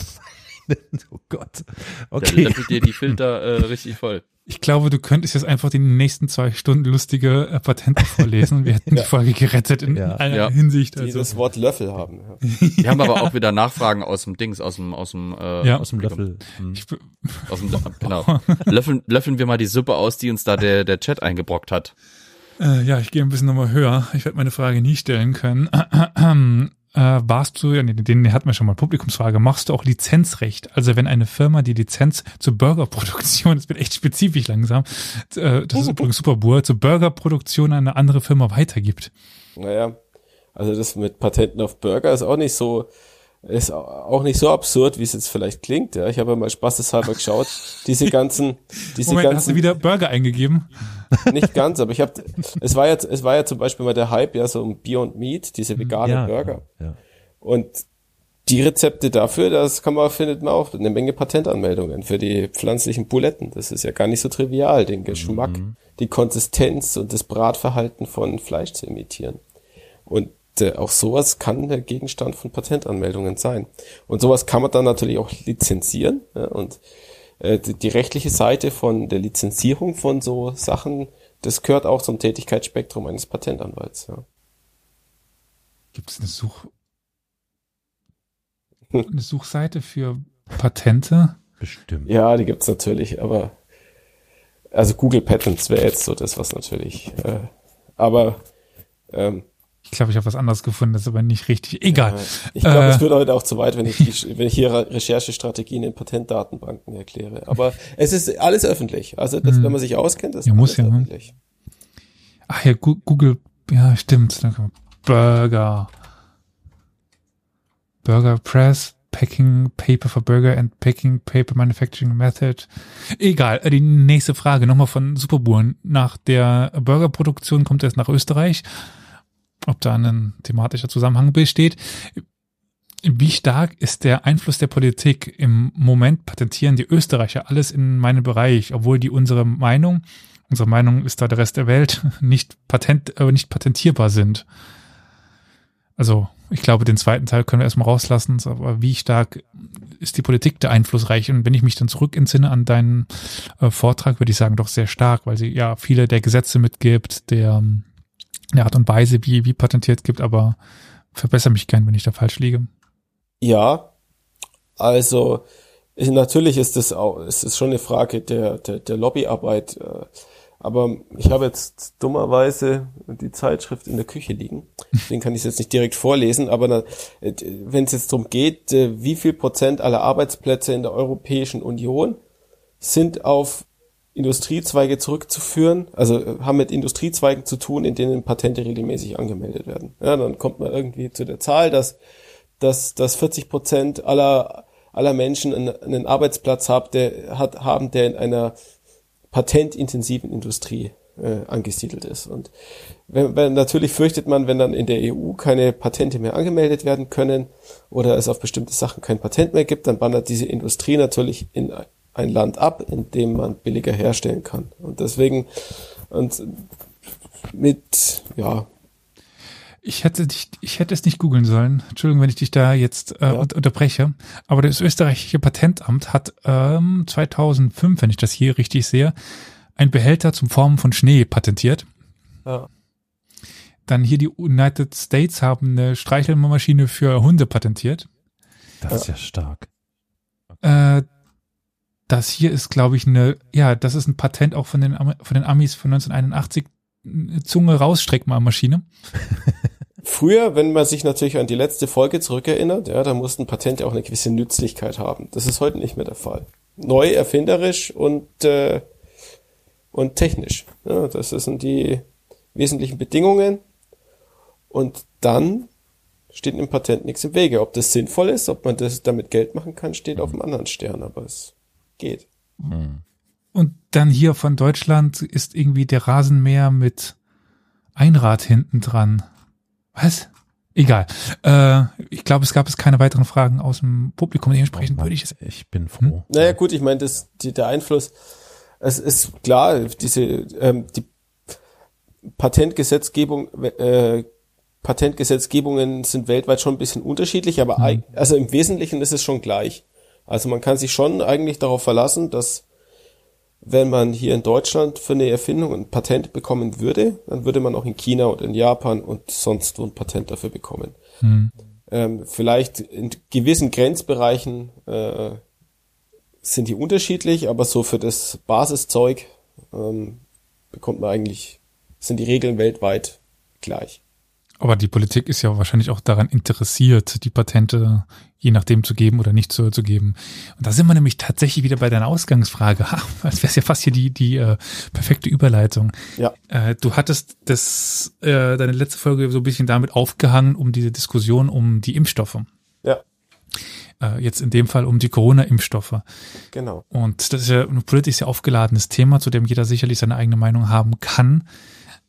oh Gott. Okay. löffelt dir die Filter äh, richtig voll. Ich glaube, du könntest jetzt einfach die nächsten zwei Stunden lustige äh, Patente vorlesen. Wir hätten die Folge gerettet in Ja. einer Ja. Hinsicht. die Also. das Wort Löffel haben. Ja. Wir haben aber auch wieder Nachfragen aus dem Dings, aus dem, aus dem, äh, Ja. Aus dem Löffel. Hm. Ich, Aus dem, genau. Löffeln, löffeln wir mal die Suppe aus, die uns da der, der Chat eingebrockt hat. äh, ja, ich gehe ein bisschen nochmal höher. Ich werde meine Frage nie stellen können. Äh, warst du, den hatten wir schon mal, Publikumsfrage, machst du auch Lizenzrecht? Also wenn eine Firma die Lizenz zur Burgerproduktion, das wird echt spezifisch langsam, äh, das ist übrigens Superbur, zur Burgerproduktion an eine andere Firma weitergibt. Naja, also das mit Patenten auf Burger ist auch nicht so, ist auch nicht so absurd, wie es jetzt vielleicht klingt. Ja, ich habe ja mal spaßeshalber geschaut, diese ganzen, diese Moment, hast ganzen du wieder Burger eingegeben? Nicht ganz, aber ich habe, es war jetzt, es war ja zum Beispiel mal der Hype ja so um Beyond Meat, diese veganen Ja, Burger. Ja. Und die Rezepte dafür, das kann man, findet man auch eine Menge Patentanmeldungen für die pflanzlichen Buletten. Das ist ja gar nicht so trivial, den Geschmack, die Konsistenz und das Bratverhalten von Fleisch zu imitieren. Und auch sowas kann der Gegenstand von Patentanmeldungen sein. Und sowas kann man dann natürlich auch lizenzieren. Ja, und äh, die, die rechtliche Seite von der Lizenzierung von so Sachen, das gehört auch zum Tätigkeitsspektrum eines Patentanwalts. Ja. Gibt es eine Such eine Suchseite für Patente? Bestimmt. Ja, die gibt's natürlich, aber also Google Patents wäre jetzt so das, was natürlich. Äh, aber ähm, Ich glaube, ich habe was anderes gefunden, das ist aber nicht richtig. Egal. ich glaube, Äh. es würde heute auch zu weit, wenn ich, die, wenn ich hier Recherchestrategien in Patentdatenbanken erkläre. Aber es ist alles öffentlich. Also das, wenn man sich auskennt, ist Ja, muss alles ja, ne? öffentlich. Ach ja, Google, ja, stimmt. Burger. Burger Press, Packing Paper for Burger and Packing Paper Manufacturing Method. Egal, äh, die nächste Frage nochmal von Superburen. Nach der Burgerproduktion kommt es nach Österreich. Ob da ein thematischer Zusammenhang besteht. Wie stark ist der Einfluss der Politik? Im Moment patentieren die Österreicher alles in meinem Bereich, obwohl die unsere Meinung, unsere Meinung ist da der Rest der Welt, nicht patent, äh, nicht patentierbar sind. Also, ich glaube, den zweiten Teil können wir erstmal rauslassen, aber wie stark ist die Politik da einflussreich? Und wenn ich mich dann zurück entsinne an deinen äh, Vortrag, würde ich sagen, doch sehr stark, weil sie ja viele der Gesetze mitgibt, der, der Art und Weise, wie, wie patentiert gibt, aber verbessere mich gern, wenn ich da falsch liege. Ja, also ist- natürlich ist das auch, es ist schon eine Frage der, der, der Lobbyarbeit. äh, Aber ich habe jetzt dummerweise die Zeitschrift in der Küche liegen. Den kann ich jetzt nicht direkt vorlesen, aber wenn es jetzt darum geht, äh, wie viel Prozent aller Arbeitsplätze in der Europäischen Union sind auf Industriezweige zurückzuführen, also äh, haben mit Industriezweigen zu tun, in denen Patente regelmäßig angemeldet werden. Ja, dann kommt man irgendwie zu der Zahl, dass dass, dass 40 Prozent aller, aller Menschen einen, einen Arbeitsplatz hat, der, hat, haben, der in einer patentintensiven Industrie äh, angesiedelt ist. Und wenn, wenn, natürlich fürchtet man, wenn dann in der EU keine Patente mehr angemeldet werden können oder es auf bestimmte Sachen kein Patent mehr gibt, dann wandert diese Industrie natürlich in ein Land ab, in dem man billiger herstellen kann. Und deswegen und mit ja Ich hätte dich, ich hätte es nicht googeln sollen. Entschuldigung, wenn ich dich da jetzt äh, Ja. un- unterbreche. Aber das österreichische Patentamt hat ähm, 2005, wenn ich das hier richtig sehe, einen Behälter zum Formen von Schnee patentiert. Ja. Dann hier die United States haben eine Streichelmaschine für Hunde patentiert. Das ist ja stark. Äh, das hier ist, glaube ich, eine, ja, das ist ein Patent auch von den, von den Amis von 1981. Eine Zunge rausstreckmalmaschine. Früher, wenn man sich natürlich an die letzte Folge zurückerinnert, ja, da mussten Patente auch eine gewisse Nützlichkeit haben. Das ist heute nicht mehr der Fall. Neu, erfinderisch und äh, und technisch. Ja, das sind die wesentlichen Bedingungen. Und dann steht im Patent nichts im Wege. Ob das sinnvoll ist, ob man das damit Geld machen kann, steht auf einem anderen Stern, aber es geht. Und dann hier von Deutschland ist irgendwie der Rasenmäher mit Einrad hinten dran. Was? Egal. Äh, ich glaube, es gab es keine weiteren Fragen aus dem Publikum. Dementsprechend Oh würde ich es. ich bin froh. Naja, gut, ich meine, der Einfluss, es ist klar, diese, ähm, die Patentgesetzgebung, äh, Patentgesetzgebungen sind weltweit schon ein bisschen unterschiedlich, aber eig- also im Wesentlichen ist es schon gleich. Also man kann sich schon eigentlich darauf verlassen, dass wenn man hier in Deutschland für eine Erfindung ein Patent bekommen würde, dann würde man auch in China und in Japan und sonst wo ein Patent dafür bekommen. Hm. Ähm, vielleicht in gewissen Grenzbereichen äh, sind die unterschiedlich, aber so für das Basiszeug ähm, bekommt man eigentlich, sind die Regeln weltweit gleich. Aber die Politik ist ja wahrscheinlich auch daran interessiert, die Patente je nachdem zu geben oder nicht zu, zu geben. Und da sind wir nämlich tatsächlich wieder bei deiner Ausgangsfrage. Ha, das wäre ja fast hier die, die äh, perfekte Überleitung. Ja. Äh, du hattest das, äh, deine letzte Folge so ein bisschen damit aufgehangen, um diese Diskussion um die Impfstoffe. Ja, Äh, jetzt in dem Fall um die Corona-Impfstoffe. genau. Und das ist ja ein politisch sehr aufgeladenes Thema, zu dem jeder sicherlich seine eigene Meinung haben kann,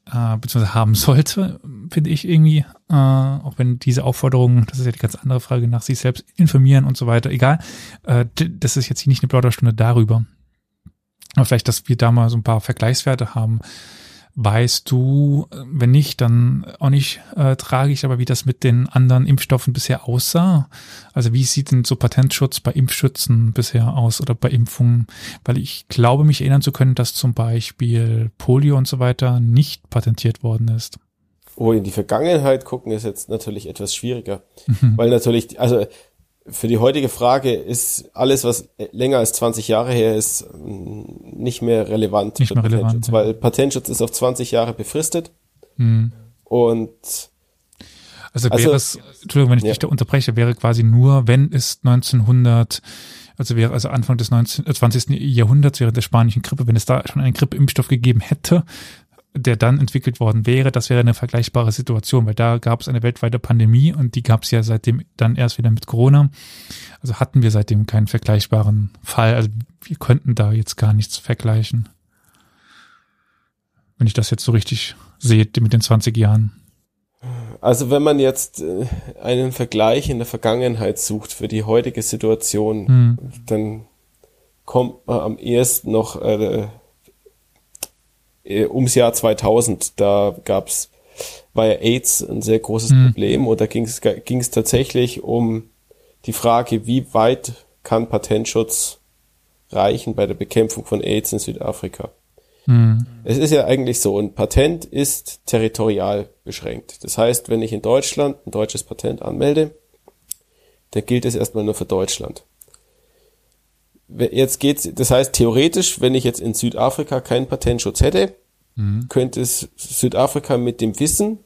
äh, beziehungsweise haben sollte, finde ich irgendwie. Äh, auch wenn diese Aufforderungen, das ist ja die ganz andere Frage, nach sich selbst informieren und so weiter, egal. Äh, das ist jetzt hier nicht eine Plauderstunde darüber. Aber vielleicht, dass wir da mal so ein paar Vergleichswerte haben. Weißt du, wenn nicht, dann auch nicht äh, tragisch, aber wie das mit den anderen Impfstoffen bisher aussah? Also wie sieht denn so Patentschutz bei Impfschützen bisher aus oder bei Impfungen? Weil ich glaube, mich erinnern zu können, dass zum Beispiel Polio und so weiter nicht patentiert worden ist. Oh, in die Vergangenheit gucken ist jetzt natürlich etwas schwieriger, weil natürlich, also für die heutige Frage ist alles, was länger als 20 Jahre her ist, nicht mehr relevant. Nicht für mehr relevant, ja. Weil Patentschutz ist auf 20 Jahre befristet Hm. und Also, Also- wäre es, Entschuldigung, wenn ich Ja. dich da unterbreche, wäre quasi nur, wenn es 1900, also wäre also Anfang des 19, äh, 20. Jahrhunderts während der spanischen Grippe, wenn es da schon einen Grippeimpfstoff gegeben hätte, der dann entwickelt worden wäre, das wäre eine vergleichbare Situation, weil da gab es eine weltweite Pandemie und die gab es ja seitdem dann erst wieder mit Corona. Also hatten wir seitdem keinen vergleichbaren Fall. Also wir könnten da jetzt gar nichts vergleichen. Wenn ich das jetzt so richtig sehe mit den 20 Jahren. Also wenn man jetzt äh, einen Vergleich in der Vergangenheit sucht für die heutige Situation, Hm. dann kommt man am ehesten noch äh, äh, ums Jahr 2000. Da gab's war ja AIDS ein sehr großes Hm. Problem und da ging es tatsächlich um die Frage, wie weit kann Patentschutz reichen bei der Bekämpfung von AIDS in Südafrika. Hm. Es ist ja eigentlich so, ein Patent ist territorial beschränkt. Das heißt, wenn ich in Deutschland ein deutsches Patent anmelde, dann gilt es erstmal nur für Deutschland. Jetzt geht's, das heißt, theoretisch, wenn ich jetzt in Südafrika keinen Patentschutz hätte, könnte es Südafrika mit dem Wissen,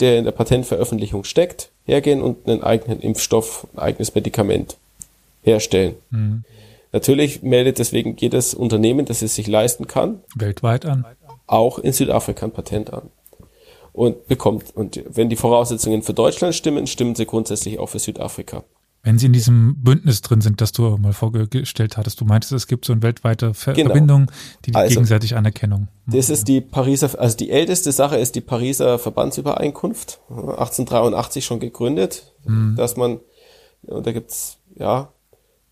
der in der Patentveröffentlichung steckt, hergehen und einen eigenen Impfstoff, ein eigenes Medikament herstellen. Natürlich meldet deswegen jedes Unternehmen, das es sich leisten kann, Weltweit an. auch in Südafrika ein Patent an. Und bekommt, und wenn die Voraussetzungen für Deutschland stimmen, stimmen sie grundsätzlich auch für Südafrika. Wenn sie in diesem Bündnis drin sind, das du mal vorgestellt hattest, du meintest, es gibt so eine weltweite Ver Genau. Verbindung, die, die Also, gegenseitig Anerkennung. Das ist die Pariser, also die älteste Sache ist die Pariser Verbandsübereinkunft, 1883 schon gegründet, dass man, und da gibt's ja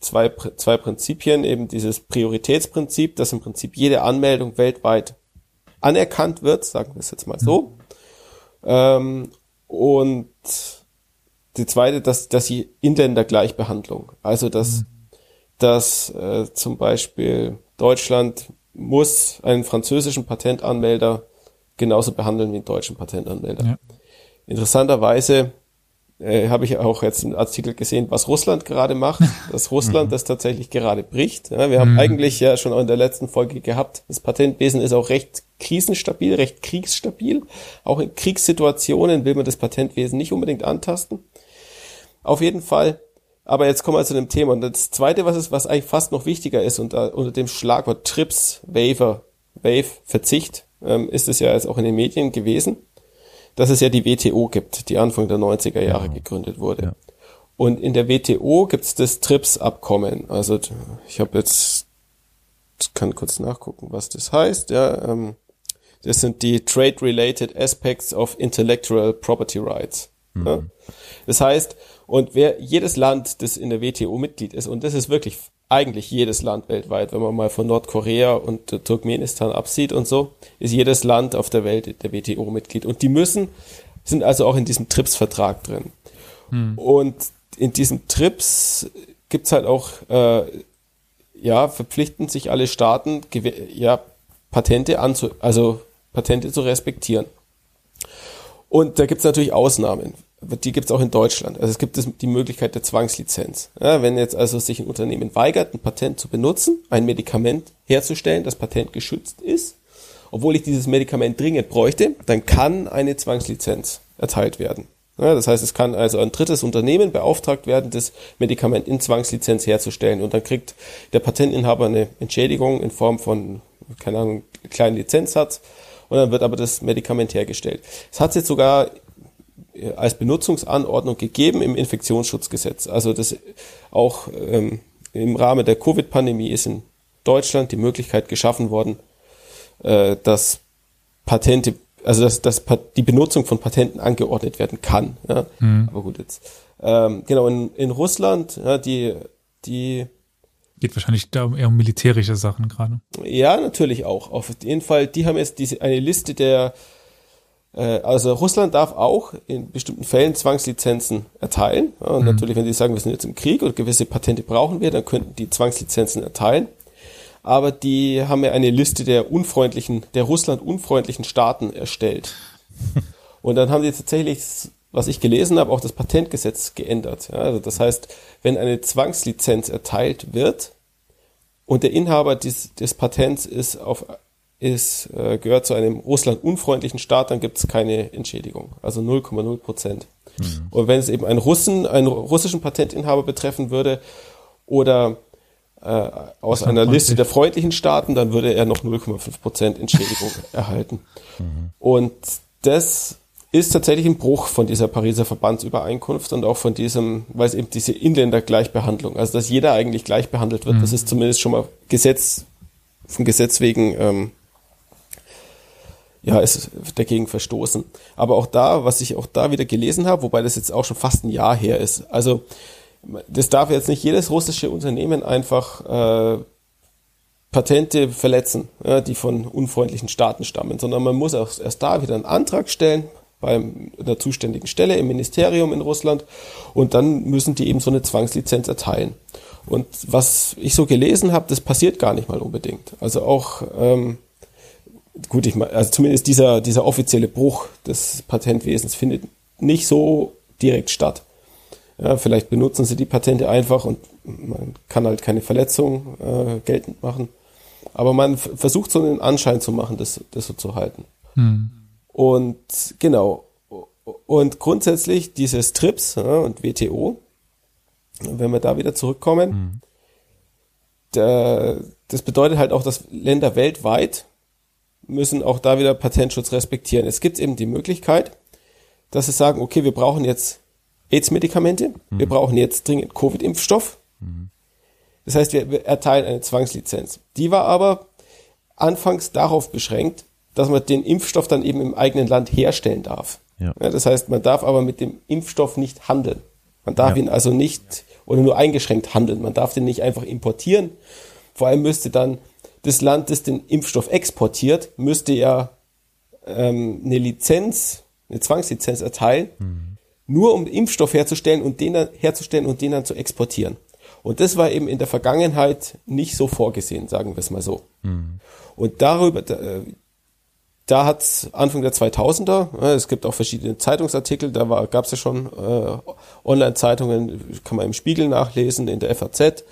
zwei, zwei Prinzipien, eben dieses Prioritätsprinzip, dass im Prinzip jede Anmeldung weltweit anerkannt wird, sagen wir es jetzt mal so. Ähm, und die zweite, dass, dass die Inländergleichbehandlung, also dass, dass äh, zum Beispiel Deutschland muss einen französischen Patentanmelder genauso behandeln wie einen deutschen Patentanmelder. Ja. Interessanterweise äh, habe ich auch jetzt einen Artikel gesehen, was Russland gerade macht, dass Russland das tatsächlich gerade bricht. Ja, wir haben eigentlich ja schon in der letzten Folge gehabt, das Patentwesen ist auch recht krisenstabil, recht kriegsstabil. Auch in Kriegssituationen will man das Patentwesen nicht unbedingt antasten. Auf jeden Fall. Aber jetzt kommen wir zu dem Thema. Und das zweite, was ist, was eigentlich fast noch wichtiger ist, unter, unter dem Schlagwort TRIPS, Waiver, Wave, Verzicht, ähm, ist es ja jetzt auch in den Medien gewesen, dass es ja die WTO gibt, die Anfang der 90er Jahre gegründet wurde. Ja. Und in der WTO gibt es das TRIPS-Abkommen. Also ich habe jetzt, ich kann kurz nachgucken, was das heißt. Ja, ähm, das sind die Trade-Related Aspects of Intellectual Property Rights. Ja? Das heißt, und wer jedes Land, das in der WTO Mitglied ist, und das ist wirklich eigentlich jedes Land weltweit, wenn man mal von Nordkorea und äh, Turkmenistan absieht und so, ist jedes Land auf der Welt der WTO Mitglied. Und die müssen, sind also auch in diesem TRIPS-Vertrag drin. Und in diesem TRIPS gibt's halt auch, äh, ja, verpflichten sich alle Staaten, ja, Patente anzu, also Patente zu respektieren. Und da gibt's natürlich Ausnahmen. Die gibt's auch in Deutschland. Also es gibt es die Möglichkeit der Zwangslizenz. Ja, wenn jetzt also sich ein Unternehmen weigert, ein Patent zu benutzen, ein Medikament herzustellen, das Patent geschützt ist, obwohl ich dieses Medikament dringend bräuchte, dann kann eine Zwangslizenz erteilt werden. Ja, das heißt, es kann also ein drittes Unternehmen beauftragt werden, das Medikament in Zwangslizenz herzustellen. Und dann kriegt der Patentinhaber eine Entschädigung in Form von, keine Ahnung, einen kleinen Lizenzsatz. Und dann wird aber das Medikament hergestellt. Es hat jetzt sogar als Benutzungsanordnung gegeben im Infektionsschutzgesetz. Also das auch ähm, im Rahmen der Covid-Pandemie ist in Deutschland die Möglichkeit geschaffen worden, äh, dass Patente, also dass, dass die Benutzung von Patenten angeordnet werden kann. Ja? Aber gut, jetzt ähm, genau in, in Russland, ja, die die Geht wahrscheinlich da eher um militärische Sachen gerade. ja, natürlich auch. Auf jeden Fall, die haben jetzt diese, eine Liste der, also Russland darf auch in bestimmten Fällen Zwangslizenzen erteilen. Und natürlich, wenn die sagen, wir sind jetzt im Krieg und gewisse Patente brauchen wir, dann könnten die Zwangslizenzen erteilen. Aber die haben ja eine Liste der unfreundlichen, der Russland unfreundlichen Staaten erstellt. Und dann haben die tatsächlich, was ich gelesen habe, auch das Patentgesetz geändert. Ja, also das heißt, wenn eine Zwangslizenz erteilt wird und der Inhaber des, des Patents ist auf ist, äh, gehört zu einem Russland unfreundlichen Staat, dann gibt es keine Entschädigung. Also 0,0 Prozent. Und wenn es eben einen Russen, einen russischen Patentinhaber betreffen würde oder äh, aus einer. Liste der freundlichen Staaten, dann würde er noch 0,5 Prozent Entschädigung erhalten. Und das ist tatsächlich ein Bruch von dieser Pariser Verbandsübereinkunft und auch von diesem, weil es eben diese Inländergleichbehandlung, also dass jeder eigentlich gleich behandelt wird, das ist zumindest schon mal Gesetz, vom Gesetz wegen, ähm, ja, ist dagegen verstoßen. Aber auch da, was ich auch da wieder gelesen habe, wobei das jetzt auch schon fast ein Jahr her ist, also das darf jetzt nicht jedes russische Unternehmen einfach äh, Patente verletzen, ja, die von unfreundlichen Staaten stammen, sondern man muss auch erst da wieder einen Antrag stellen bei der zuständigen Stelle im Ministerium in Russland und dann müssen die eben so eine Zwangslizenz erteilen. Und was ich so gelesen habe, das passiert gar nicht mal unbedingt. Also auch ähm, gut, ich meine, also zumindest dieser dieser offizielle Bruch des Patentwesens findet nicht so direkt statt. Ja, vielleicht benutzen sie die Patente einfach und man kann halt keine Verletzung äh, geltend machen. Aber man versucht so einen Anschein zu machen, das, das so zu halten. Und genau. Und grundsätzlich dieses TRIPS ja, und WTO, wenn wir da wieder zurückkommen, der, das bedeutet halt auch, dass Länder weltweit müssen auch da wieder Patentschutz respektieren. Es gibt eben die Möglichkeit, dass sie sagen, okay, wir brauchen jetzt AIDS-Medikamente, wir brauchen jetzt dringend Covid-Impfstoff. Das heißt, wir, wir erteilen eine Zwangslizenz. Die war aber anfangs darauf beschränkt, dass man den Impfstoff dann eben im eigenen Land herstellen darf. Ja. das heißt, man darf aber mit dem Impfstoff nicht handeln. Man darf Ja. ihn also nicht oder nur eingeschränkt handeln. Man darf den nicht einfach importieren. Vor allem müsste dann das Land, das den Impfstoff exportiert, müsste ja ähm, eine Lizenz, eine Zwangslizenz erteilen, nur um Impfstoff herzustellen und den dann herzustellen und den dann zu exportieren. Und das war eben in der Vergangenheit nicht so vorgesehen, sagen wir es mal so. Und darüber, da, äh, da hat Anfang der 2000er, äh, es gibt auch verschiedene Zeitungsartikel, da gab es ja schon äh, Online-Zeitungen, kann man im Spiegel nachlesen, in der FAZ.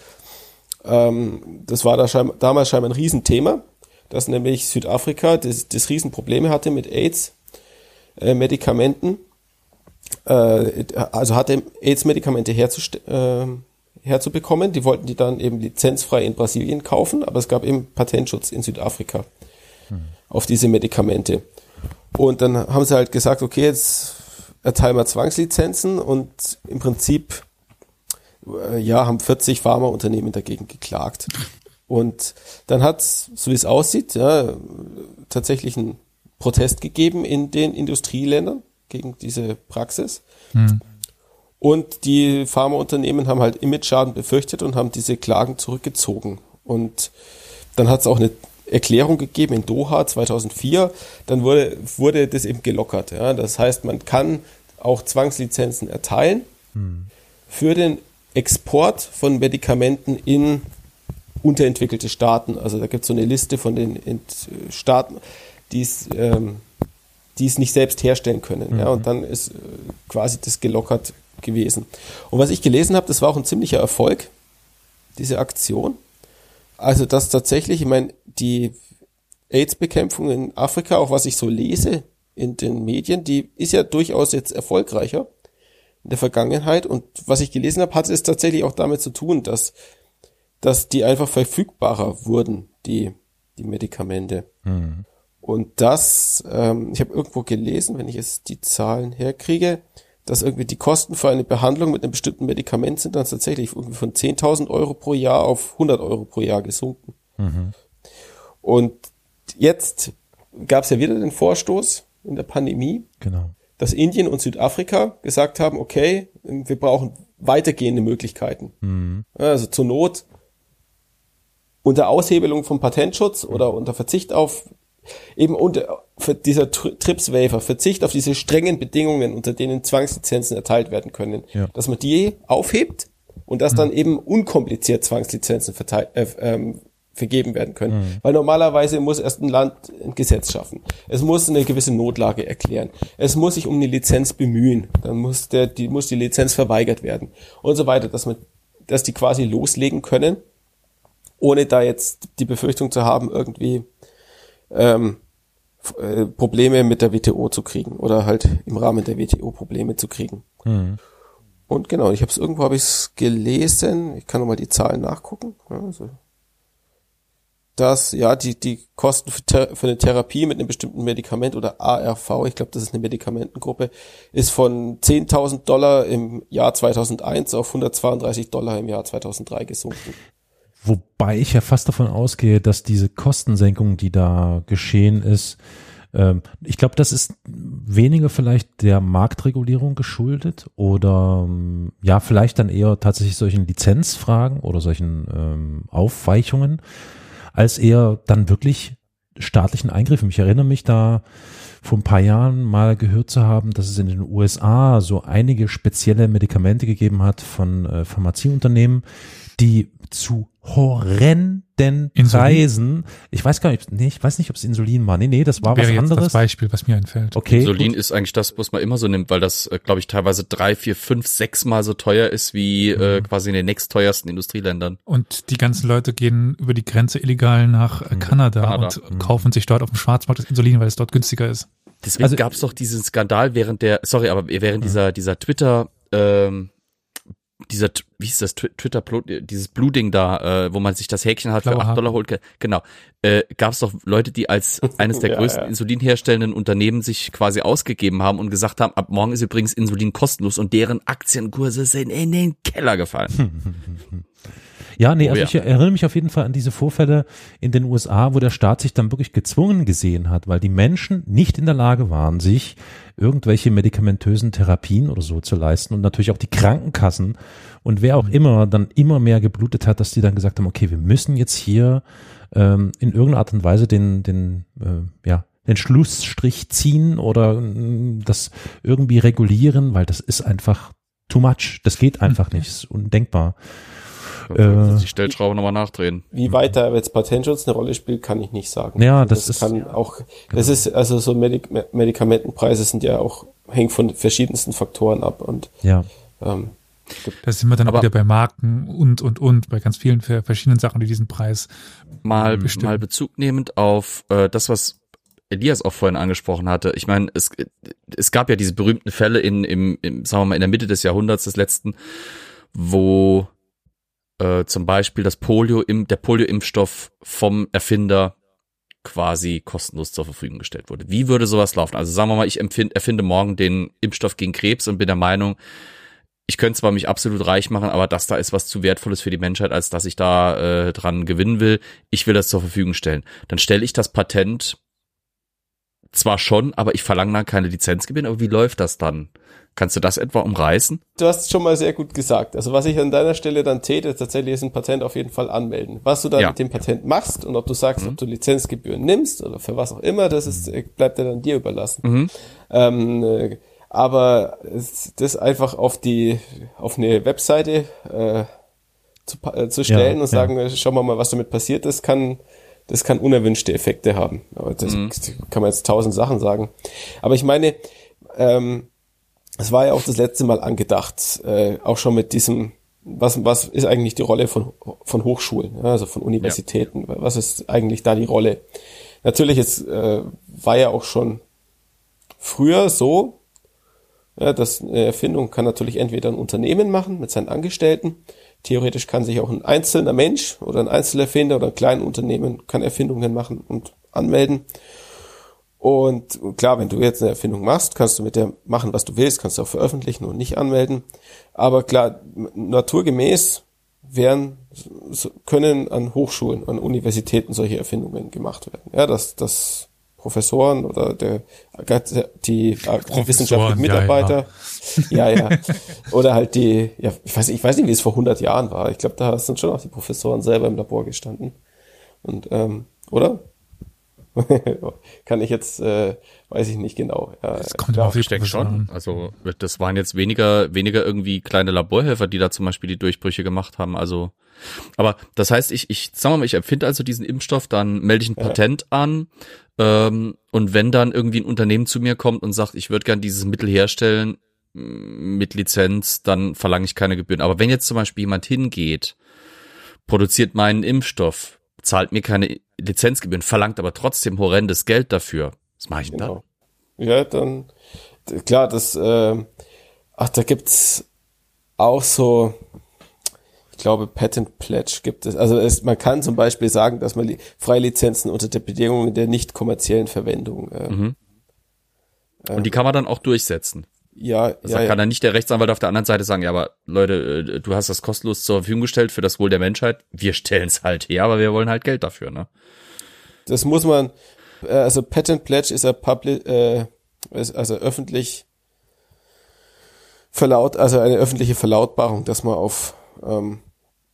Ähm, das war da scheinbar, damals scheinbar ein Riesenthema, dass nämlich Südafrika das, das Riesenprobleme hatte mit AIDS-Medikamenten. Äh, also hatte AIDS-Medikamente herzust äh, herzubekommen. Die wollten die dann eben lizenzfrei in Brasilien kaufen, aber es gab eben Patentschutz in Südafrika auf diese Medikamente. Und dann haben sie halt gesagt, okay, jetzt erteilen wir Zwangslizenzen und im Prinzip äh, ja, haben 40 Pharmaunternehmen dagegen geklagt. Und dann hat so wie es aussieht, ja, tatsächlich einen Protest gegeben in den Industrieländern gegen diese Praxis. Und die Pharmaunternehmen haben halt Image-Schaden befürchtet und haben diese Klagen zurückgezogen. Und dann hat es auch eine Erklärung gegeben in Doha 2004. Dann wurde, wurde das eben gelockert. Ja. Das heißt, man kann auch Zwangslizenzen erteilen für den Export von Medikamenten in unterentwickelte Staaten. Also da gibt es so eine Liste von den Ent- Staaten, die es ähm, die es nicht selbst herstellen können. Ja, und dann ist äh, quasi das gelockert gewesen. Und was ich gelesen habe, das war auch ein ziemlicher Erfolg, diese Aktion. Also dass tatsächlich, ich meine, die AIDS-Bekämpfung in Afrika, auch was ich so lese in den Medien, die ist ja durchaus jetzt erfolgreicher in der Vergangenheit. Und was ich gelesen habe, hatte es tatsächlich auch damit zu tun, dass, dass die einfach verfügbarer wurden, die, die Medikamente. Und das, ähm, ich habe irgendwo gelesen, wenn ich es die Zahlen herkriege, dass irgendwie die Kosten für eine Behandlung mit einem bestimmten Medikament sind dann tatsächlich irgendwie von 10.000 Euro pro Jahr auf 100 Euro pro Jahr gesunken. Und jetzt gab es ja wieder den Vorstoß in der Pandemie, Genau. Dass Indien und Südafrika gesagt haben, okay, wir brauchen weitergehende Möglichkeiten. Also zur Not unter Aushebelung vom Patentschutz oder unter Verzicht auf eben unter dieser Tr- Trips Waiver, Verzicht auf diese strengen Bedingungen, unter denen Zwangslizenzen erteilt werden können, Ja. dass man die aufhebt und dass dann eben unkompliziert Zwangslizenzen verteil, äh, ähm, vergeben werden können. Weil normalerweise muss erst ein Land ein Gesetz schaffen. Es muss eine gewisse Notlage erklären. Es muss sich um eine Lizenz bemühen. Dann muss der, die, muss die Lizenz verweigert werden. Und so weiter, dass man, dass die quasi loslegen können, ohne da jetzt die Befürchtung zu haben, irgendwie ähm, äh, Probleme mit der WTO zu kriegen oder halt im Rahmen der WTO Probleme zu kriegen. Und genau, ich habe es irgendwo habe ich es gelesen. Ich kann noch mal die Zahlen nachgucken. Ja, Also, dass ja die die Kosten für, für eine Therapie mit einem bestimmten Medikament oder ARV, ich glaube, das ist eine Medikamentengruppe, ist von 10.000 Dollar im Jahr 2001 auf 132 Dollar im Jahr 2003 gesunken. Wobei ich ja fast davon ausgehe, dass diese Kostensenkung, die da geschehen ist, ähm, ich glaube, das ist weniger vielleicht der Marktregulierung geschuldet oder ähm, ja, vielleicht dann eher tatsächlich solchen Lizenzfragen oder solchen ähm, Aufweichungen, als eher dann wirklich staatlichen Eingriffen. Ich erinnere mich da vor ein paar Jahren mal gehört zu haben, dass es in den USA so einige spezielle Medikamente gegeben hat von äh, Pharmazieunternehmen, die zu horrenden Insulin? Preisen, ich weiß gar nicht, nee, ich weiß nicht, ob es Insulin war. Nee, nee, das war Wäre was jetzt das anderes. Beispiel, was mir einfällt. Okay. Insulin gut. ist eigentlich das, was man immer so nimmt, weil das, äh, glaube ich, teilweise drei, vier, fünf, sechs Mal so teuer ist wie äh, Mhm. quasi in den nächstteuersten Industrieländern. Und die ganzen Leute gehen über die Grenze illegal nach äh, Kanada, Kanada. und kaufen sich dort auf dem Schwarzmarkt das Insulin, weil es dort günstiger ist. Deswegen Also- gab es doch diesen Skandal während der, sorry, aber während dieser, dieser Twitter, ähm, dieser, wie hieß das, Twi- Twitter, dieses Blue-Ding da, äh, wo man sich das Häkchen halt für Blaue 8 Haken. Dollar holt. Genau. Äh, Gab es doch Leute, die als eines der Ja, größten ja. insulinherstellenden Unternehmen sich quasi ausgegeben haben und gesagt haben, ab morgen ist übrigens Insulin kostenlos und deren Aktienkurse sind in den Keller gefallen. Ja, nee, Oh also ja. ich erinnere mich auf jeden Fall an diese Vorfälle in den USA, wo der Staat sich dann wirklich gezwungen gesehen hat, weil die Menschen nicht in der Lage waren, sich irgendwelche medikamentösen Therapien oder so zu leisten und natürlich auch die Krankenkassen und wer auch immer dann immer mehr geblutet hat, dass die dann gesagt haben, okay, wir müssen jetzt hier ähm, in irgendeiner Art und Weise den, den, äh, ja, den Schlussstrich ziehen oder mm, das irgendwie regulieren, weil das ist einfach too much. Das geht einfach nicht, ist undenkbar. Äh, die Stellschraube nochmal nachdrehen. Wie weit da jetzt Patentschutz eine Rolle spielt, kann ich nicht sagen. Ja, Also das ist- kann auch, das ist, also so Medik Me- Medikamentenpreise sind ja auch, hängen von verschiedensten Faktoren ab und, Ja. ähm, Da sind wir dann auch Aber- wieder bei Marken und, und, und, bei ganz vielen ver- verschiedenen Sachen, die diesen Preis mal, Bestimmt. mal Bezug nehmend auf äh, das, was Elias auch vorhin angesprochen hatte. Ich meine, es, es gab ja diese berühmten Fälle in, im, im, sagen wir mal, in der Mitte des Jahrhunderts, des letzten, wo äh, zum Beispiel das Polio im, der Polio-Impfstoff vom Erfinder quasi kostenlos zur Verfügung gestellt wurde. Wie würde sowas laufen? Also sagen wir mal, ich empfind, erfinde morgen den Impfstoff gegen Krebs und bin der Meinung, ich könnte zwar mich absolut reich machen, aber das da ist was zu wertvolles für die Menschheit, als dass ich da äh, dran gewinnen will. Ich will das zur Verfügung stellen. Dann stelle ich das Patent zwar schon, aber ich verlange dann keine Lizenzgebühren. Aber wie läuft das dann? Kannst du das etwa umreißen? du hast schon mal sehr gut gesagt. Also was ich an deiner Stelle dann täte, tatsächlich ist ein Patent auf jeden Fall anmelden. Was du dann Ja. mit dem Patent machst und ob du sagst, ob du Lizenzgebühren nimmst oder für was auch immer, das ist, äh, bleibt ja dann dir überlassen. Ähm, äh, aber das einfach auf die, auf eine Webseite äh, zu, äh, zu stellen Ja, und sagen, äh, schauen wir mal, was damit passiert, das kann, das kann unerwünschte Effekte haben. Aber das kann man jetzt tausend Sachen sagen. Aber ich meine, ähm, es war ja auch das letzte Mal angedacht, äh, auch schon mit diesem, was, was ist eigentlich die Rolle von, von Hochschulen, ja, also von Universitäten? Was ist eigentlich da die Rolle? Natürlich, es äh, war ja auch schon früher so, ja, dass eine Erfindung kann natürlich entweder ein Unternehmen machen mit seinen Angestellten. Theoretisch kann sich auch ein einzelner Mensch oder ein Einzelerfinder oder ein kleines Unternehmen kann Erfindungen machen und anmelden. Und klar, wenn du jetzt eine Erfindung machst, kannst du mit der machen, was du willst, kannst du auch veröffentlichen und nicht anmelden. Aber klar, naturgemäß werden, können an Hochschulen, an Universitäten solche Erfindungen gemacht werden. Ja, dass, dass Professoren oder der, die, die wissenschaftlichen ja, Mitarbeiter, ja, ja, oder halt die, ja, ich weiß, ich weiß nicht, wie es vor 100 Jahren war. Ich glaube, da sind schon auch die Professoren selber im Labor gestanden. Und, ähm, oder? Kann ich jetzt, äh, weiß ich nicht genau. Ja, Das kommt klar. immer auf die Ich denke schon. Also das waren jetzt weniger, weniger irgendwie kleine Laborhelfer, die da zum Beispiel die Durchbrüche gemacht haben. Also, aber das heißt, ich, ich, wir mal, ich empfinde also diesen Impfstoff, dann melde ich ein Patent an. Ähm, und wenn dann irgendwie ein Unternehmen zu mir kommt und sagt, ich würde gern dieses Mittel herstellen mm, mit Lizenz, dann verlange ich keine Gebühren. Aber wenn jetzt zum Beispiel jemand hingeht, produziert meinen Impfstoff, zahlt mir keine Lizenzgebühren, verlangt aber trotzdem horrendes Geld dafür. Was mache ich denn Genau. Ja, dann klar, das äh, ach, da gibt's auch so, ich glaube, Patent Pledge gibt es. Also es, man kann zum Beispiel sagen, dass man li Freilizenzen unter der Bedingung der nicht kommerziellen Verwendung. Äh, dann? Und die kann man dann auch durchsetzen. Ja, Das ja, kann ja. dann nicht der Rechtsanwalt auf der anderen Seite sagen, ja, aber Leute, äh, du hast das kostenlos zur Verfügung gestellt für das Wohl der Menschheit. Wir stellen es halt her, aber wir wollen halt Geld dafür, ne? Das muss man. äh, Also Patent Pledge ist ja public, äh, ist also öffentlich verlaut, also eine öffentliche Verlautbarung, dass man auf, ähm,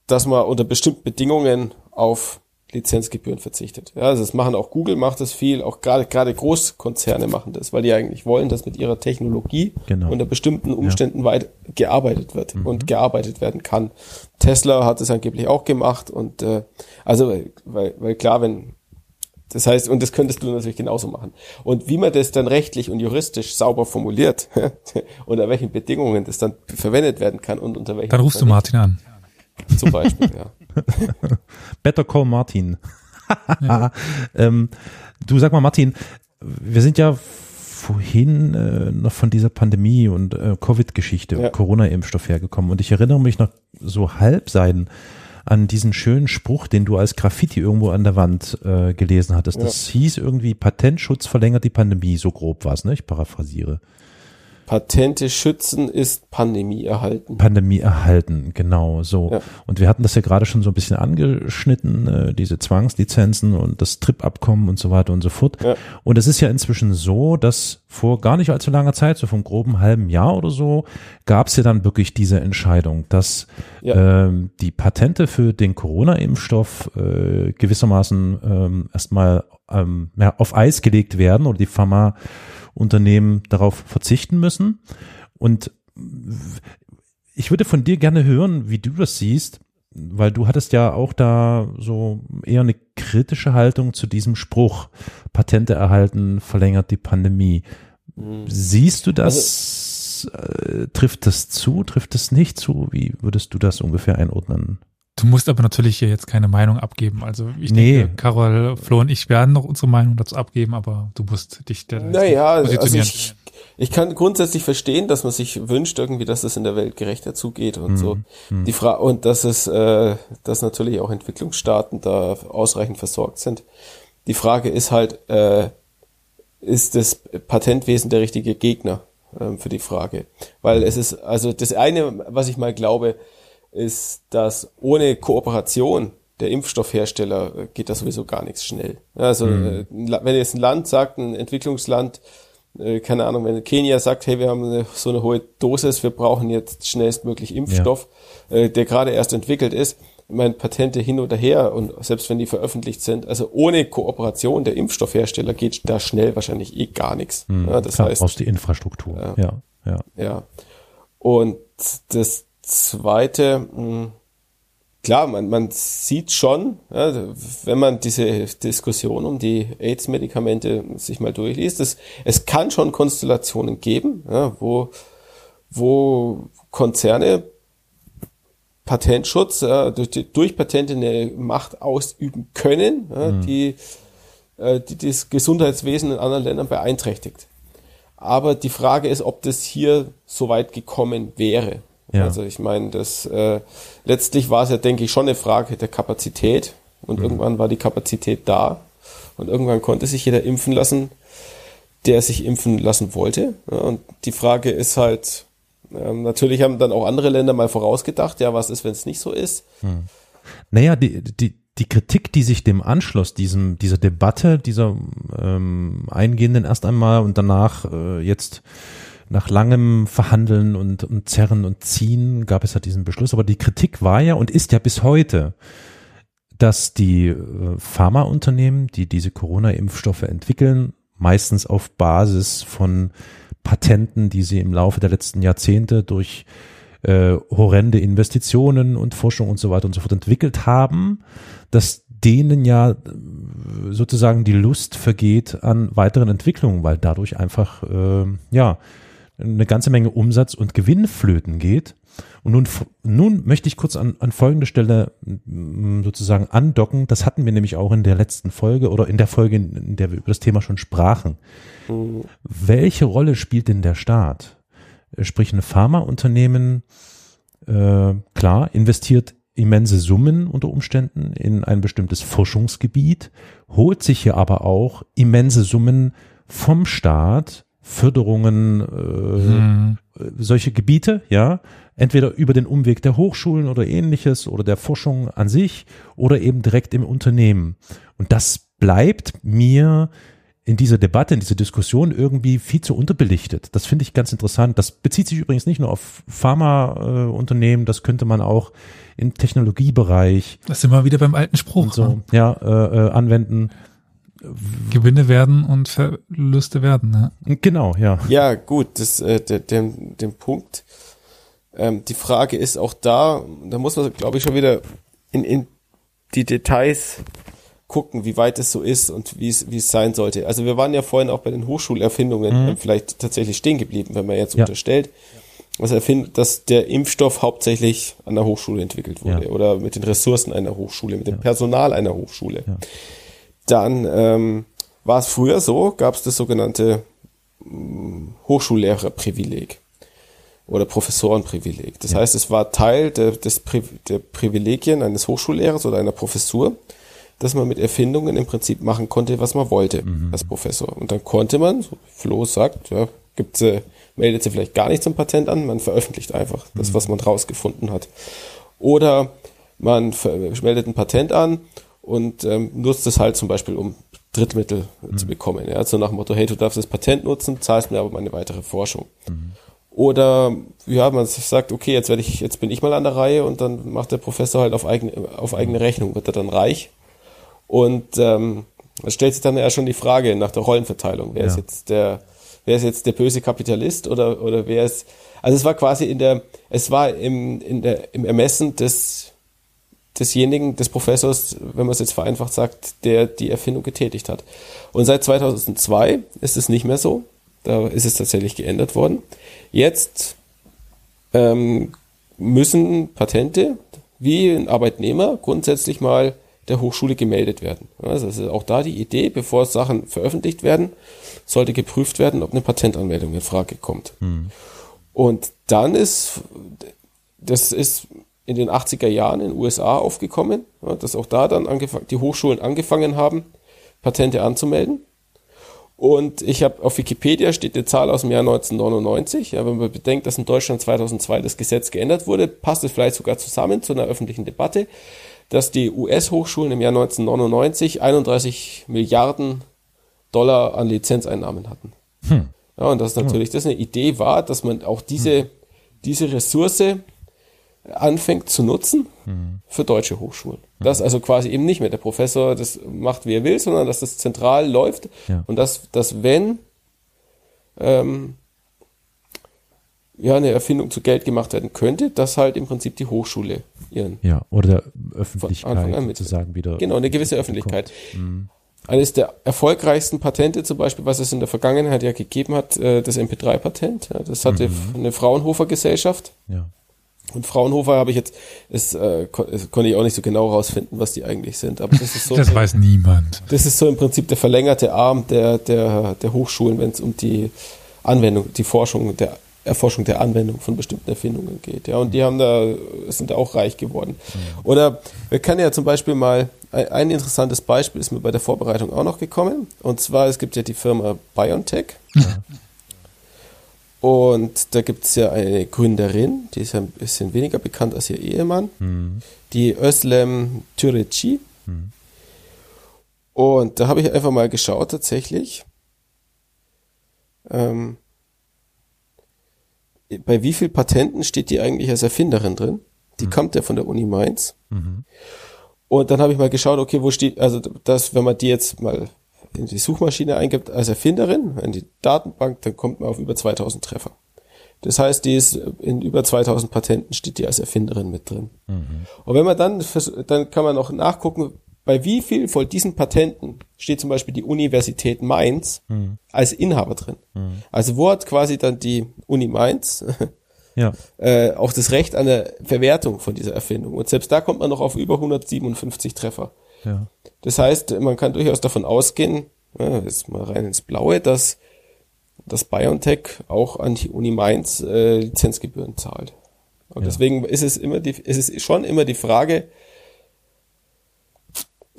dass man unter bestimmten Bedingungen auf Lizenzgebühren verzichtet. Ja, also das machen auch Google macht das viel, auch gerade gerade Großkonzerne machen das, weil die eigentlich wollen, dass mit ihrer Technologie Genau. unter bestimmten Umständen weit gearbeitet wird und gearbeitet werden kann. Tesla hat es angeblich auch gemacht und äh, also weil, weil klar, wenn das heißt, und das könntest du natürlich genauso machen. Und wie man das dann rechtlich und juristisch sauber formuliert, unter welchen Bedingungen das dann verwendet werden kann und unter welchen Dann rufst du Martin an. zum Beispiel, ja. Better Call Martin. ähm, du sag mal, Martin, wir sind ja vorhin äh, noch von dieser Pandemie und äh, Covid-Geschichte, Ja. Corona-Impfstoff hergekommen. Und ich erinnere mich noch so Halbseiten an diesen schönen Spruch, den du als Graffiti irgendwo an der Wand äh, gelesen hattest. Das hieß irgendwie, Patentschutz verlängert die Pandemie, so grob war es, ne? Ich paraphrasiere. Patente schützen ist Pandemie erhalten. Pandemie erhalten, genau so. Ja. Und wir hatten das ja gerade schon so ein bisschen angeschnitten, äh, diese Zwangslizenzen und das Trip-Abkommen und so weiter und so fort. Ja. Und es ist ja inzwischen so, dass vor gar nicht allzu langer Zeit, so vom groben halben Jahr oder so, gab es ja dann wirklich diese Entscheidung, dass Ja. ähm, die Patente für den Corona-Impfstoff äh, gewissermaßen ähm, erstmal ähm, ja, auf Eis gelegt werden oder die Pharmaunternehmen darauf verzichten müssen. Und ich würde von dir gerne hören, wie du das siehst, weil du hattest ja auch da so eher eine kritische Haltung zu diesem Spruch, Patente erhalten, verlängert die Pandemie. Siehst du das, äh, trifft das zu, trifft das nicht zu? Wie würdest du das ungefähr einordnen? Du musst aber natürlich hier jetzt keine Meinung abgeben. Also ich Nee. denke, Carol, Flo und ich werden noch unsere Meinung dazu abgeben, aber du musst dich der Naja, also positionieren. ich, ich kann grundsätzlich verstehen, dass man sich wünscht irgendwie, dass es in der Welt gerechter zugeht und so. Die Fra und dass es, äh, dass natürlich auch Entwicklungsstaaten da ausreichend versorgt sind. Die Frage ist halt, äh, ist das Patentwesen der richtige Gegner ähm, für die Frage? Weil es ist, also das eine, was ich mal glaube, ist, dass ohne Kooperation der Impfstoffhersteller äh, geht das sowieso gar nichts schnell. Also äh, ein La- wenn jetzt ein Land sagt, ein Entwicklungsland, äh, keine Ahnung, wenn Kenia sagt, hey, wir haben eine, so eine hohe Dosis, wir brauchen jetzt schnellstmöglich Impfstoff, äh, der gerade erst entwickelt ist, ich meine, Patente hin oder her und selbst wenn die veröffentlicht sind, also ohne Kooperation der Impfstoffhersteller geht da schnell wahrscheinlich eh gar nichts. Ja, das Klar, heißt, brauchst die Infrastruktur. Ja, ja. ja. Und das zweite, mh, klar, man, man sieht schon, ja, wenn man diese Diskussion um die AIDS-Medikamente sich mal durchliest, es, es kann schon Konstellationen geben, ja, wo, wo Konzerne Patentschutz, ja, durch, durch Patente eine Macht ausüben können, ja, die, äh, die das Gesundheitswesen in anderen Ländern beeinträchtigt. Aber die Frage ist, ob das hier so weit gekommen wäre. Ja. Also ich meine, das äh, letztlich war es ja, denke ich, schon eine Frage der Kapazität. Und irgendwann war die Kapazität da. Und irgendwann konnte sich jeder impfen lassen, der sich impfen lassen wollte. Ja, und die Frage ist halt, ähm, natürlich haben dann auch andere Länder mal vorausgedacht, ja, was ist, wenn es nicht so ist? Naja, die, die, die Kritik, die sich dem anschloss, diesem, dieser Debatte, dieser ähm, eingehenden erst einmal und danach äh, jetzt nach langem Verhandeln und, und Zerren und Ziehen gab es ja diesen Beschluss. Aber die Kritik war ja und ist ja bis heute, dass die äh, Pharmaunternehmen, die diese Corona-Impfstoffe entwickeln, meistens auf Basis von Patenten, die sie im Laufe der letzten Jahrzehnte durch äh, horrende Investitionen und Forschung und so weiter und so fort entwickelt haben, dass denen ja äh, sozusagen die Lust vergeht an weiteren Entwicklungen, weil dadurch einfach äh, ja eine ganze Menge Umsatz und Gewinn flöten geht. Und nun, nun möchte ich kurz an, an folgende Stelle mm, sozusagen andocken. Das hatten wir nämlich auch in der letzten Folge oder in der Folge, in der wir über das Thema schon sprachen. Welche Rolle spielt denn der Staat? Sprich, ein Pharmaunternehmen, äh, klar, investiert immense Summen unter Umständen in ein bestimmtes Forschungsgebiet, holt sich hier aber auch immense Summen vom Staat, Förderungen, äh, solche Gebiete, ja, entweder über den Umweg der Hochschulen oder ähnliches oder der Forschung an sich oder eben direkt im Unternehmen. Und das bleibt mir in dieser Debatte, in dieser Diskussion irgendwie viel zu unterbelichtet. Das finde ich ganz interessant. Das bezieht sich übrigens nicht nur auf Pharmaunternehmen, das könnte man auch im Technologiebereich Das sind wir wieder beim alten Spruch. so ne? ja, äh, äh, anwenden. Gewinne werden und Verluste werden. Ne? Genau, ja. Ja, gut, das, äh, der, der, den Punkt. Ähm, die Frage ist auch da, da muss man, glaube ich, schon wieder in, in die Details gucken, wie weit es so ist und wie es, wie es sein sollte. Also wir waren ja vorhin auch bei den Hochschulerfindungen äh, vielleicht tatsächlich stehen geblieben, wenn man jetzt Ja. unterstellt, was erfindet, dass der Impfstoff hauptsächlich an der Hochschule entwickelt wurde Ja. oder mit den Ressourcen einer Hochschule, mit dem Personal einer Hochschule. Dann ähm, war es früher so, gab es das sogenannte mh, Hochschullehrerprivileg oder Professorenprivileg. Das heißt, es war Teil der, des Pri der Privilegien eines Hochschullehrers oder einer Professur, dass man mit Erfindungen im Prinzip machen konnte, was man wollte als Professor. Und dann konnte man, so Flo sagt, ja, gibt äh, meldet sie vielleicht gar nicht zum Patent an, man veröffentlicht einfach das, was man rausgefunden hat. Oder man meldet ein Patent an und ähm, nutzt es halt zum Beispiel, um Drittmittel zu bekommen. Ja, so nach dem Motto, hey, du darfst das Patent nutzen, zahlst mir aber meine weitere Forschung. Oder ja, man sagt, okay, jetzt werde ich, jetzt bin ich mal an der Reihe und dann macht der Professor halt auf eigene, auf eigene Rechnung, wird er dann reich. Und ähm, es stellt sich dann ja schon die Frage nach der Rollenverteilung. Wer ist Ja. jetzt der, wer ist jetzt der böse Kapitalist oder, oder wer ist, also es war quasi in der, es war im, in der, im Ermessen des, desjenigen, des Professors, wenn man es jetzt vereinfacht sagt, der die Erfindung getätigt hat. Und seit 2002 ist es nicht mehr so. Da ist es tatsächlich geändert worden. Jetzt ähm, müssen Patente wie ein Arbeitnehmer grundsätzlich mal der Hochschule gemeldet werden. Also das ist auch da die Idee, bevor Sachen veröffentlicht werden, sollte geprüft werden, ob eine Patentanmeldung in Frage kommt. Und dann ist, das ist in den 80er Jahren in den USA aufgekommen, ja, dass auch da dann die Hochschulen angefangen haben, Patente anzumelden. Und ich habe auf Wikipedia steht die Zahl aus dem Jahr 1999. Ja, wenn man bedenkt, dass in Deutschland 2002 das Gesetz geändert wurde, passt es vielleicht sogar zusammen zu einer öffentlichen Debatte, dass die US-Hochschulen im Jahr 1999 31 Milliarden Dollar an Lizenzeinnahmen hatten. Ja, und dass natürlich das eine Idee war, dass man auch diese, diese Ressource anfängt zu nutzen für deutsche Hochschulen. Dass also quasi eben nicht mehr der Professor das macht, wie er will, sondern dass das zentral läuft Ja. und dass, dass wenn ähm, ja eine Erfindung zu Geld gemacht werden könnte, dass halt im Prinzip die Hochschule ihren Ja, oder der Anfang Öffentlichkeit an mit- sozusagen wieder. Genau, eine gewisse Öffentlichkeit. Eines der erfolgreichsten Patente zum Beispiel, was es in der Vergangenheit ja gegeben hat, äh, das MP3-Patent. Ja, das hatte eine Fraunhofer-Gesellschaft. Ja. Und Fraunhofer habe ich jetzt, das, äh, kon konnte ich auch nicht so genau rausfinden, was die eigentlich sind. Aber das ist so, Das weiß niemand. das ist so im Prinzip der verlängerte Arm der, der, der Hochschulen, wenn es um die Anwendung, die Forschung, der Erforschung der Anwendung von bestimmten Erfindungen geht. Ja, und die haben da, sind da auch reich geworden. Oder wir können ja zum Beispiel mal, ein, interessantes Beispiel ist mir bei der Vorbereitung auch noch gekommen. Und zwar, es gibt ja die Firma BioNTech. Und da gibt es ja eine Gründerin, die ist ja ein bisschen weniger bekannt als ihr Ehemann, die Özlem Türeci. Und da habe ich einfach mal geschaut tatsächlich, ähm, bei wie viel Patenten steht die eigentlich als Erfinderin drin? Die kommt ja von der Uni Mainz. Und dann habe ich mal geschaut, okay, wo steht, also das, wenn man die jetzt mal in die Suchmaschine eingibt als Erfinderin, in die Datenbank, dann kommt man auf über 2000 Treffer. Das heißt, die ist in über 2000 Patenten steht die als Erfinderin mit drin. Und wenn man dann, dann kann man auch nachgucken, bei wie viel von diesen Patenten steht zum Beispiel die Universität Mainz als Inhaber drin. Also wo hat quasi dann die Uni Mainz Ja. äh, auch das Recht an der Verwertung von dieser Erfindung. Und selbst da kommt man noch auf über 157 Treffer. Ja. Das heißt, man kann durchaus davon ausgehen, ja, jetzt mal rein ins Blaue, dass das BioNTech auch an die Uni Mainz äh, Lizenzgebühren zahlt. Und deswegen ist es immer die, ist es schon immer die Frage,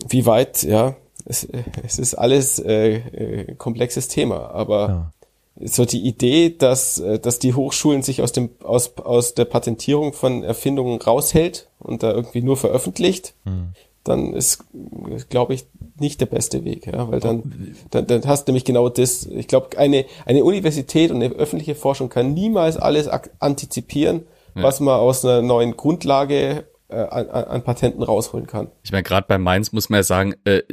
wie weit, ja, es, es ist alles äh, äh, komplexes Thema, aber Ja. so die Idee, dass, äh, dass die Hochschulen sich aus dem, aus, aus der Patentierung von Erfindungen raushält und da irgendwie nur veröffentlicht, dann ist, glaube ich, nicht der beste Weg, ja, weil dann, dann, dann hast du nämlich genau das. Ich glaube, eine, eine Universität und eine öffentliche Forschung kann niemals alles antizipieren, was man aus einer neuen Grundlage äh, an, an an Patenten rausholen kann. Ich meine, gerade bei Mainz muss man ja sagen, äh,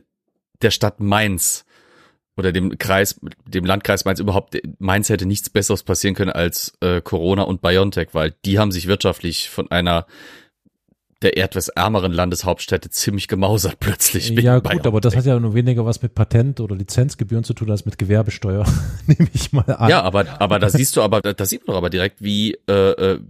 der Stadt Mainz oder dem Kreis, dem Landkreis Mainz überhaupt, Mainz hätte nichts Besseres passieren können als äh, Corona und BioNTech, weil die haben sich wirtschaftlich von einer der etwas ärmeren Landeshauptstädte ziemlich gemausert plötzlich. Ja, gut, aber das hat ja nur weniger was mit Patent oder Lizenzgebühren zu tun als mit Gewerbesteuer, nehme ich mal an. Ja, aber, aber da siehst du aber, da sieht man doch aber direkt, wie, äh, äh,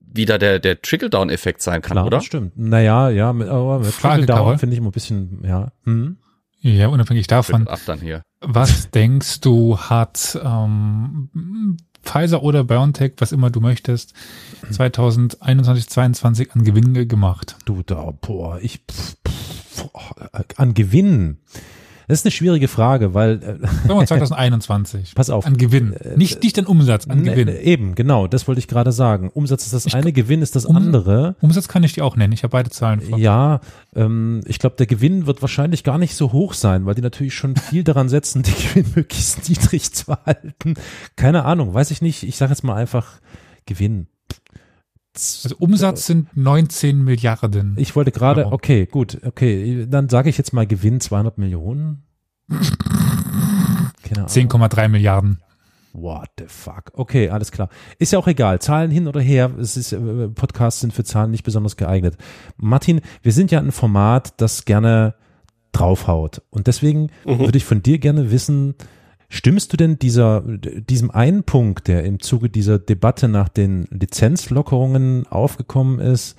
wie da der, der Trickle-Down-Effekt sein kann, Klar, oder? das stimmt. Naja, ja, mit, aber mit Frage, Trickle Down Carol. finde ich immer ein bisschen, ja. Hm? Ja, unabhängig davon. Ab dann hier. Was denkst du, hat ähm, Pfizer oder BioNTech, was immer du möchtest, 2021, 2022 an Gewinn gemacht? Du da, boah, ich pff, pff, an Gewinn. Das ist eine schwierige Frage, weil äh, Sagen wir 2021. Pass auf. An Gewinn. Nicht, nicht an Umsatz, an ne, Gewinn. eben, genau, das wollte ich gerade sagen. Umsatz ist das Ich- eine, Gewinn ist das Um- andere. Umsatz kann ich dir auch nennen. Ich habe beide Zahlen vor. Ja, ähm, ich glaube, der Gewinn wird wahrscheinlich gar nicht so hoch sein, weil die natürlich schon viel daran setzen, den Gewinn möglichst niedrig zu halten. Keine Ahnung, weiß ich nicht. Ich sage jetzt mal einfach Gewinn. Also Umsatz sind 19 Milliarden. Ich wollte gerade, okay, gut, okay, dann sage ich jetzt mal Gewinn 200 Millionen. Keine Ahnung. 10,3 Milliarden. What the fuck? Okay, alles klar. Ist ja auch egal. Zahlen hin oder her. Es ist, äh, Podcasts sind für Zahlen nicht besonders geeignet. Martin, wir sind ja ein Format, das gerne draufhaut. Und deswegen würde ich von dir gerne wissen, stimmst du denn dieser, diesem einen Punkt, der im Zuge dieser Debatte nach den Lizenzlockerungen aufgekommen ist,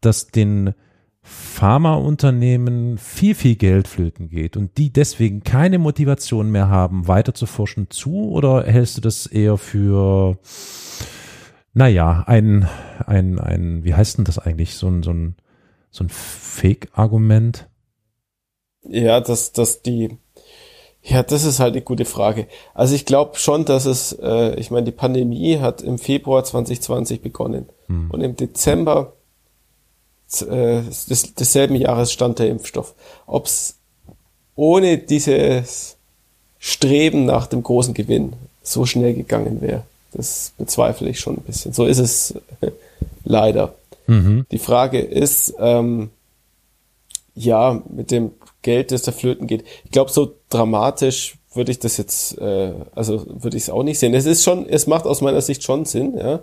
dass den Pharmaunternehmen viel, viel Geld flöten geht und die deswegen keine Motivation mehr haben, weiter zu forschen zu? Oder hältst du das eher für, naja, ein, ein, ein, wie heißt denn das eigentlich? So ein, so ein, so ein Fake-Argument? Ja, dass, dass die, ja, das ist halt eine gute Frage. Also ich glaube schon, dass es, äh, ich meine, die Pandemie hat im Februar 2020 begonnen und im Dezember äh, des, desselben Jahres stand der Impfstoff. Ob's ohne dieses Streben nach dem großen Gewinn so schnell gegangen wäre, das bezweifle ich schon ein bisschen. So ist es leider. Mhm. Die Frage ist, ähm, ja, mit dem Geld, das da flöten geht. Ich glaube, so dramatisch würde ich das jetzt, äh, also würde ich es auch nicht sehen. Es ist schon, es macht aus meiner Sicht schon Sinn, ja,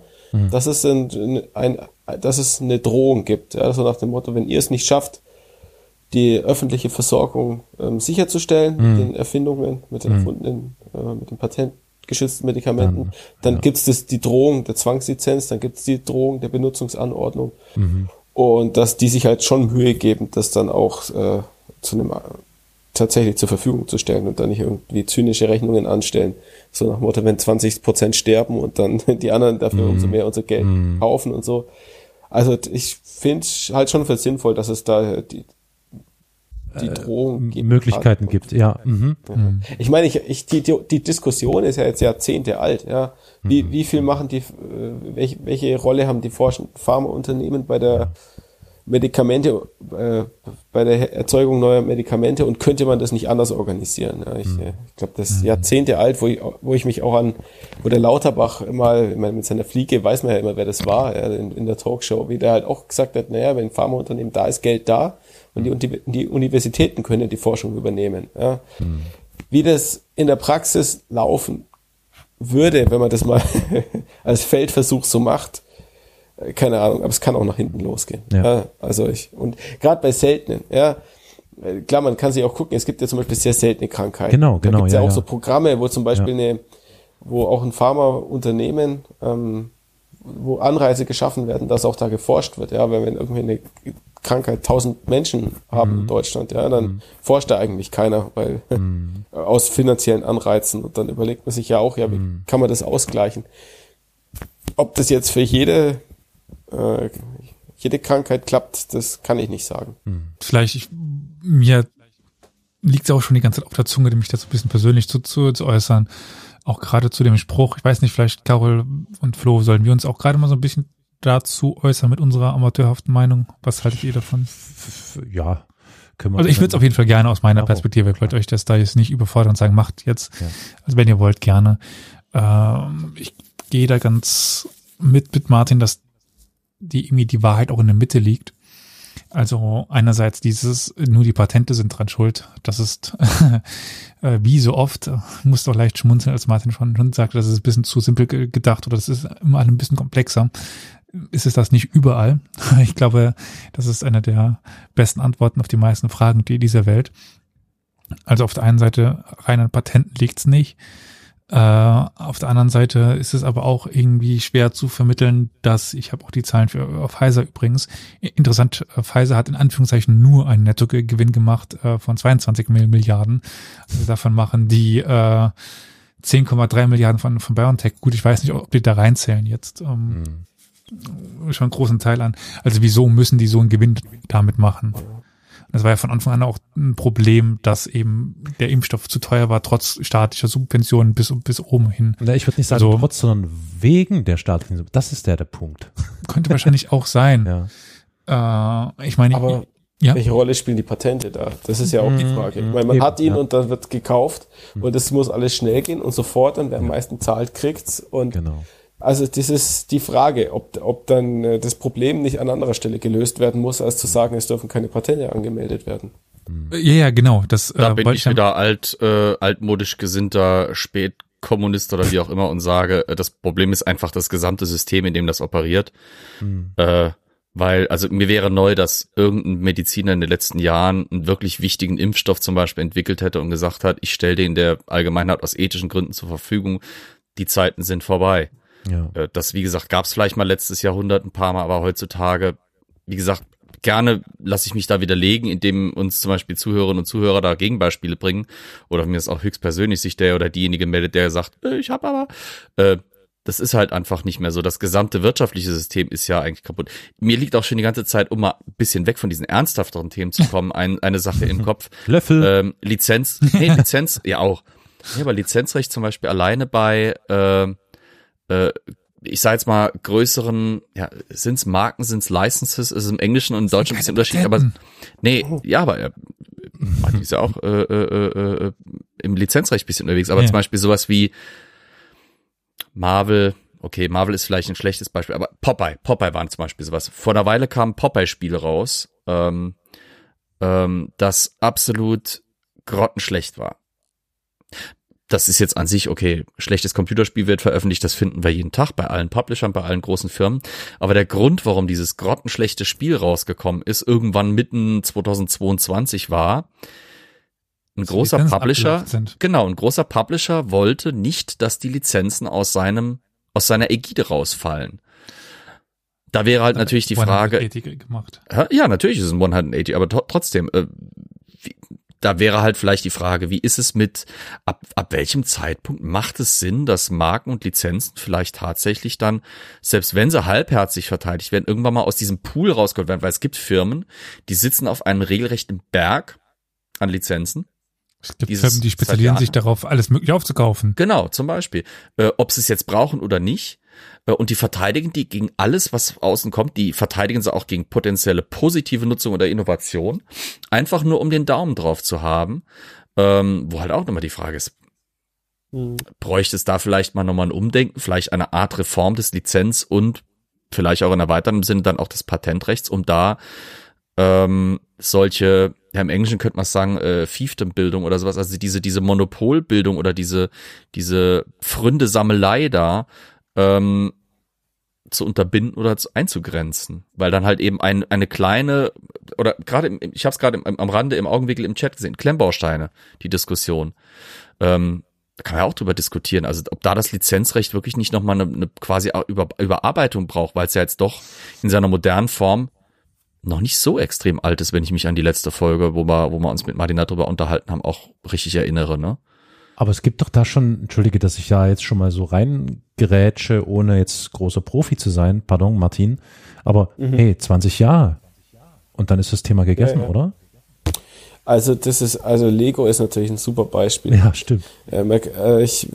dass es ein, ein, dass es eine Drohung gibt, ja, so nach dem Motto, wenn ihr es nicht schafft, die öffentliche Versorgung ähm, sicherzustellen mit den Erfindungen, mit den erfundenen, äh, mit den patentgeschützten Medikamenten, Dann, dann, ja. gibt's das die Drohung der Zwangslizenz, dann gibt's die Drohung der Benutzungsanordnung und dass die sich halt schon Mühe geben, das dann auch äh, zu einem äh, tatsächlich zur Verfügung zu stellen und dann nicht irgendwie zynische Rechnungen anstellen. So nach dem Motto, wenn 20 Prozent sterben und dann die anderen dafür umso mehr unser Geld kaufen und so. Also ich finde halt schon für sinnvoll, dass es da die, die Drohung gibt. Möglichkeiten Und- gibt, ja. Mhm. ich meine, ich, ich, die, die, Diskussion ist ja jetzt Jahrzehnte alt. Ja. Wie, wie viel machen die, äh, welche, welche Rolle haben die Forschen Pharmaunternehmen bei der Medikamente, äh, bei der Erzeugung neuer Medikamente und könnte man das nicht anders organisieren? Ja, ich äh, ich glaube, das ist Jahrzehnte alt, wo ich, wo ich mich auch an, wo der Lauterbach immer, mit seiner Fliege weiß man ja immer, wer das war, ja, in, in der Talkshow, wie der halt auch gesagt hat, naja, wenn Pharmaunternehmen da ist, Geld da und die, Uni- die Universitäten können die Forschung übernehmen. Ja. Wie das in der Praxis laufen würde, wenn man das mal als Feldversuch so macht, äh, keine Ahnung, aber es kann auch nach hinten losgehen. Ja. also ich, und gerade bei seltenen, ja, klar, man kann sich auch gucken, es gibt ja zum Beispiel sehr seltene Krankheiten. Genau, Da genau, gibt's ja, ja auch ja. so Programme, wo zum Beispiel eine, wo auch ein Pharmaunternehmen, ähm, wo Anreize geschaffen werden, dass auch da geforscht wird, ja, wenn irgendwie eine Krankheit tausend Menschen haben Mhm. in Deutschland, ja, dann forscht da eigentlich keiner, weil aus finanziellen Anreizen und dann überlegt man sich ja auch, ja, wie Mhm. kann man das ausgleichen? Ob das jetzt für jede äh, jede Krankheit klappt, das kann ich nicht sagen. Vielleicht, ich, mir liegt es auch schon die ganze Zeit auf der Zunge, mich dazu ein bisschen persönlich zu, zu, zu äußern. Auch gerade zu dem Spruch, ich weiß nicht, vielleicht Carol und Flo, sollen wir uns auch gerade mal so ein bisschen dazu äußern mit unserer amateurhaften Meinung? Was haltet ihr davon? Ja, können wir. Also ich würde es auf jeden Fall gerne aus meiner. Perspektive, ich wollte euch das da jetzt nicht überfordern und sagen, macht jetzt. Ja. Also wenn ihr wollt, gerne. Ähm, ich gehe da ganz mit mit Martin, dass die irgendwie die Wahrheit auch in der Mitte liegt. Also einerseits dieses, nur die Patente sind dran schuld. Das ist äh, wie so oft, muss doch leicht schmunzeln, als Martin schon, schon sagte, das ist ein bisschen zu simpel ge- gedacht oder das ist immer ein bisschen komplexer. Ist es das nicht überall? Ich glaube, das ist eine der besten Antworten auf die meisten Fragen die dieser Welt. Also auf der einen Seite rein an Patenten liegt's nicht. Äh, auf der anderen Seite ist es aber auch irgendwie schwer zu vermitteln, dass, ich habe auch die Zahlen für äh, Pfizer übrigens, interessant, äh, Pfizer hat in Anführungszeichen nur einen Nettogewinn gemacht äh, von 22 Milliarden. Also davon machen die äh, 10,3 Milliarden von, von BioNTech. Gut, ich weiß nicht, ob die da reinzählen jetzt. Ähm, Schon einen großen Teil an. Also wieso müssen die so einen Gewinn damit machen? Das war ja von Anfang an auch ein Problem, dass eben der Impfstoff zu teuer war, trotz staatlicher Subventionen bis, bis oben hin. Ich würde nicht sagen Also- trotz, sondern wegen der staatlichen. Das ist der der Punkt. Könnte wahrscheinlich auch sein. Ja. Äh, ich meine, Aber ja. welche Rolle spielen die Patente da? Das ist ja auch die Frage. Weil man Eben, hat ihn ja. und dann wird gekauft und es muss alles schnell gehen und sofort, dann wer am meisten zahlt, kriegt's. Und Genau. Also das ist die Frage, ob, ob dann äh, das Problem nicht an anderer Stelle gelöst werden muss, als zu sagen, es dürfen keine Patente angemeldet werden. ja, ja, genau. Das Da äh, bin ich dann- wieder alt, äh, altmodisch gesinnter Spätkommunist oder wie auch immer und sage, äh, das Problem ist einfach das gesamte System, in dem das operiert. Äh, weil, also mir wäre neu, dass irgendein Mediziner in den letzten Jahren einen wirklich wichtigen Impfstoff zum Beispiel entwickelt hätte und gesagt hat, ich stelle den der Allgemeinheit aus ethischen Gründen zur Verfügung. Die Zeiten sind vorbei. Ja. Äh, Das, wie gesagt, gab es vielleicht mal letztes Jahrhundert ein paar Mal, aber heutzutage, wie gesagt, gerne lasse ich mich da widerlegen, indem uns zum Beispiel Zuhörerinnen und Zuhörer da Gegenbeispiele bringen. Oder mir ist auch höchstpersönlich sich der oder diejenige meldet, der sagt, äh, ich habe aber. Äh, das ist halt einfach nicht mehr so. Das gesamte wirtschaftliche System ist ja eigentlich kaputt. Mir liegt auch schon die ganze Zeit, um mal ein bisschen weg von diesen ernsthafteren Themen zu kommen, ein, eine Sache im Kopf. Löffel. Ähm, Lizenz, nee, Lizenz, ja auch. Ja, aber Lizenzrecht zum Beispiel alleine bei, äh, äh, ich sage jetzt mal größeren, ja, sind's Marken, sind's Licenses, ist im Englischen und im Deutschen ein bisschen Unterschied, aber nee, ja, aber äh, Martin ist ja auch äh, äh, äh, äh, im Lizenzrecht ein bisschen unterwegs, aber Ja. zum Beispiel sowas wie Marvel, okay, Marvel ist vielleicht ein schlechtes Beispiel, aber Popeye, Popeye waren zum Beispiel sowas. Vor einer Weile kam ein Popeye-Spiel raus, ähm, ähm, das absolut grottenschlecht war. Das ist jetzt an sich, okay, schlechtes Computerspiel wird veröffentlicht, das finden wir jeden Tag bei allen Publishern, bei allen großen Firmen. Aber der Grund, warum dieses grottenschlechte Spiel rausgekommen ist, irgendwann mitten 2022 war, ein großer Lizenzen Publisher, genau, ein großer Publisher wollte nicht, dass die Lizenzen aus seinem, aus seiner Ägide rausfallen. Da wäre halt natürlich die Frage, 180 gemacht. Hä? Ja, natürlich ist es ein 180, aber trotzdem, äh, da wäre halt vielleicht die Frage, wie ist es mit, ab, ab welchem Zeitpunkt macht es Sinn, dass Marken und Lizenzen vielleicht tatsächlich dann, selbst wenn sie halbherzig verteidigt werden, irgendwann mal aus diesem Pool rausgeholt werden, weil es gibt Firmen, die sitzen auf einem regelrechten Berg an Lizenzen. Es gibt Dieses Firmen, die spezialisieren sich darauf, alles mögliche aufzukaufen. Genau, zum Beispiel. Äh, ob sie es jetzt brauchen oder nicht. Äh, und die verteidigen die gegen alles, was außen kommt. Die verteidigen sie auch gegen potenzielle positive Nutzung oder Innovation. Einfach nur, um den Daumen drauf zu haben. Ähm, wo halt auch nochmal die Frage ist, bräuchte es da vielleicht mal nochmal ein Umdenken, vielleicht eine Art Reform des Lizenz- und vielleicht auch in erweitertem Sinne dann auch des Patentrechts, um da ähm, solche, ja im Englischen könnte man sagen, äh, Fiefdom-Bildung oder sowas, also diese, diese Monopolbildung oder diese, diese Fründe-Sammelei da ähm, zu unterbinden oder zu, einzugrenzen. Weil dann halt eben ein, eine kleine, oder gerade, ich habe es gerade am Rande im Augenwinkel im Chat gesehen, Klemmbausteine, die Diskussion. Ähm, da kann man ja auch drüber diskutieren, also ob da das Lizenzrecht wirklich nicht nochmal eine, eine quasi Über, Überarbeitung braucht, weil es ja jetzt doch in seiner modernen Form noch nicht so extrem alt ist, wenn ich mich an die letzte Folge, wo wir, wo wir uns mit Martina drüber unterhalten haben, auch richtig erinnere, ne? Aber es gibt doch da schon, entschuldige, dass ich da jetzt schon mal so reingerätsche, ohne jetzt großer Profi zu sein, pardon, Martin, aber hey, 20 Jahre. Und dann ist das Thema gegessen, Ja, ja. oder? Also das ist, also Lego ist natürlich ein super Beispiel. Ja, stimmt. Äh, äh, ich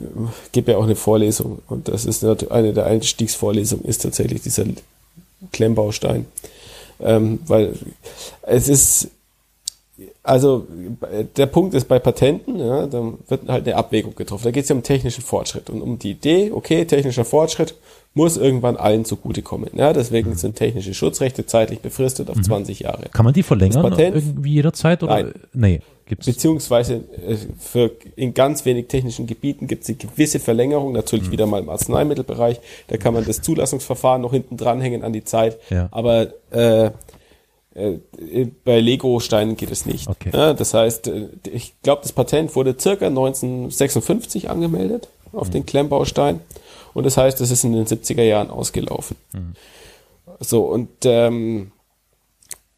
gebe ja auch eine Vorlesung und das ist eine der Einstiegsvorlesungen ist tatsächlich dieser Klemmbaustein. Ähm, weil es ist, also der Punkt ist bei Patenten, ja, da wird halt eine Abwägung getroffen. Da geht es ja um technischen Fortschritt und um die Idee, okay, technischer Fortschritt muss irgendwann allen zugutekommen. Ja, deswegen sind technische Schutzrechte zeitlich befristet auf 20 Jahre. Kann man die verlängern Patent? irgendwie jederzeit oder? Nein. Nee, gibt's. Beziehungsweise äh, für in ganz wenig technischen Gebieten gibt es eine gewisse Verlängerung, natürlich wieder mal im Arzneimittelbereich. Da kann man das Zulassungsverfahren noch hinten dranhängen an die Zeit. Ja. Aber äh, bei Lego-Steinen geht es nicht. Okay. Ja, das heißt, äh, ich glaube, das Patent wurde circa 1956 angemeldet. auf den Klemmbaustein. Und das heißt, das ist in den 70er Jahren ausgelaufen. So, und ähm,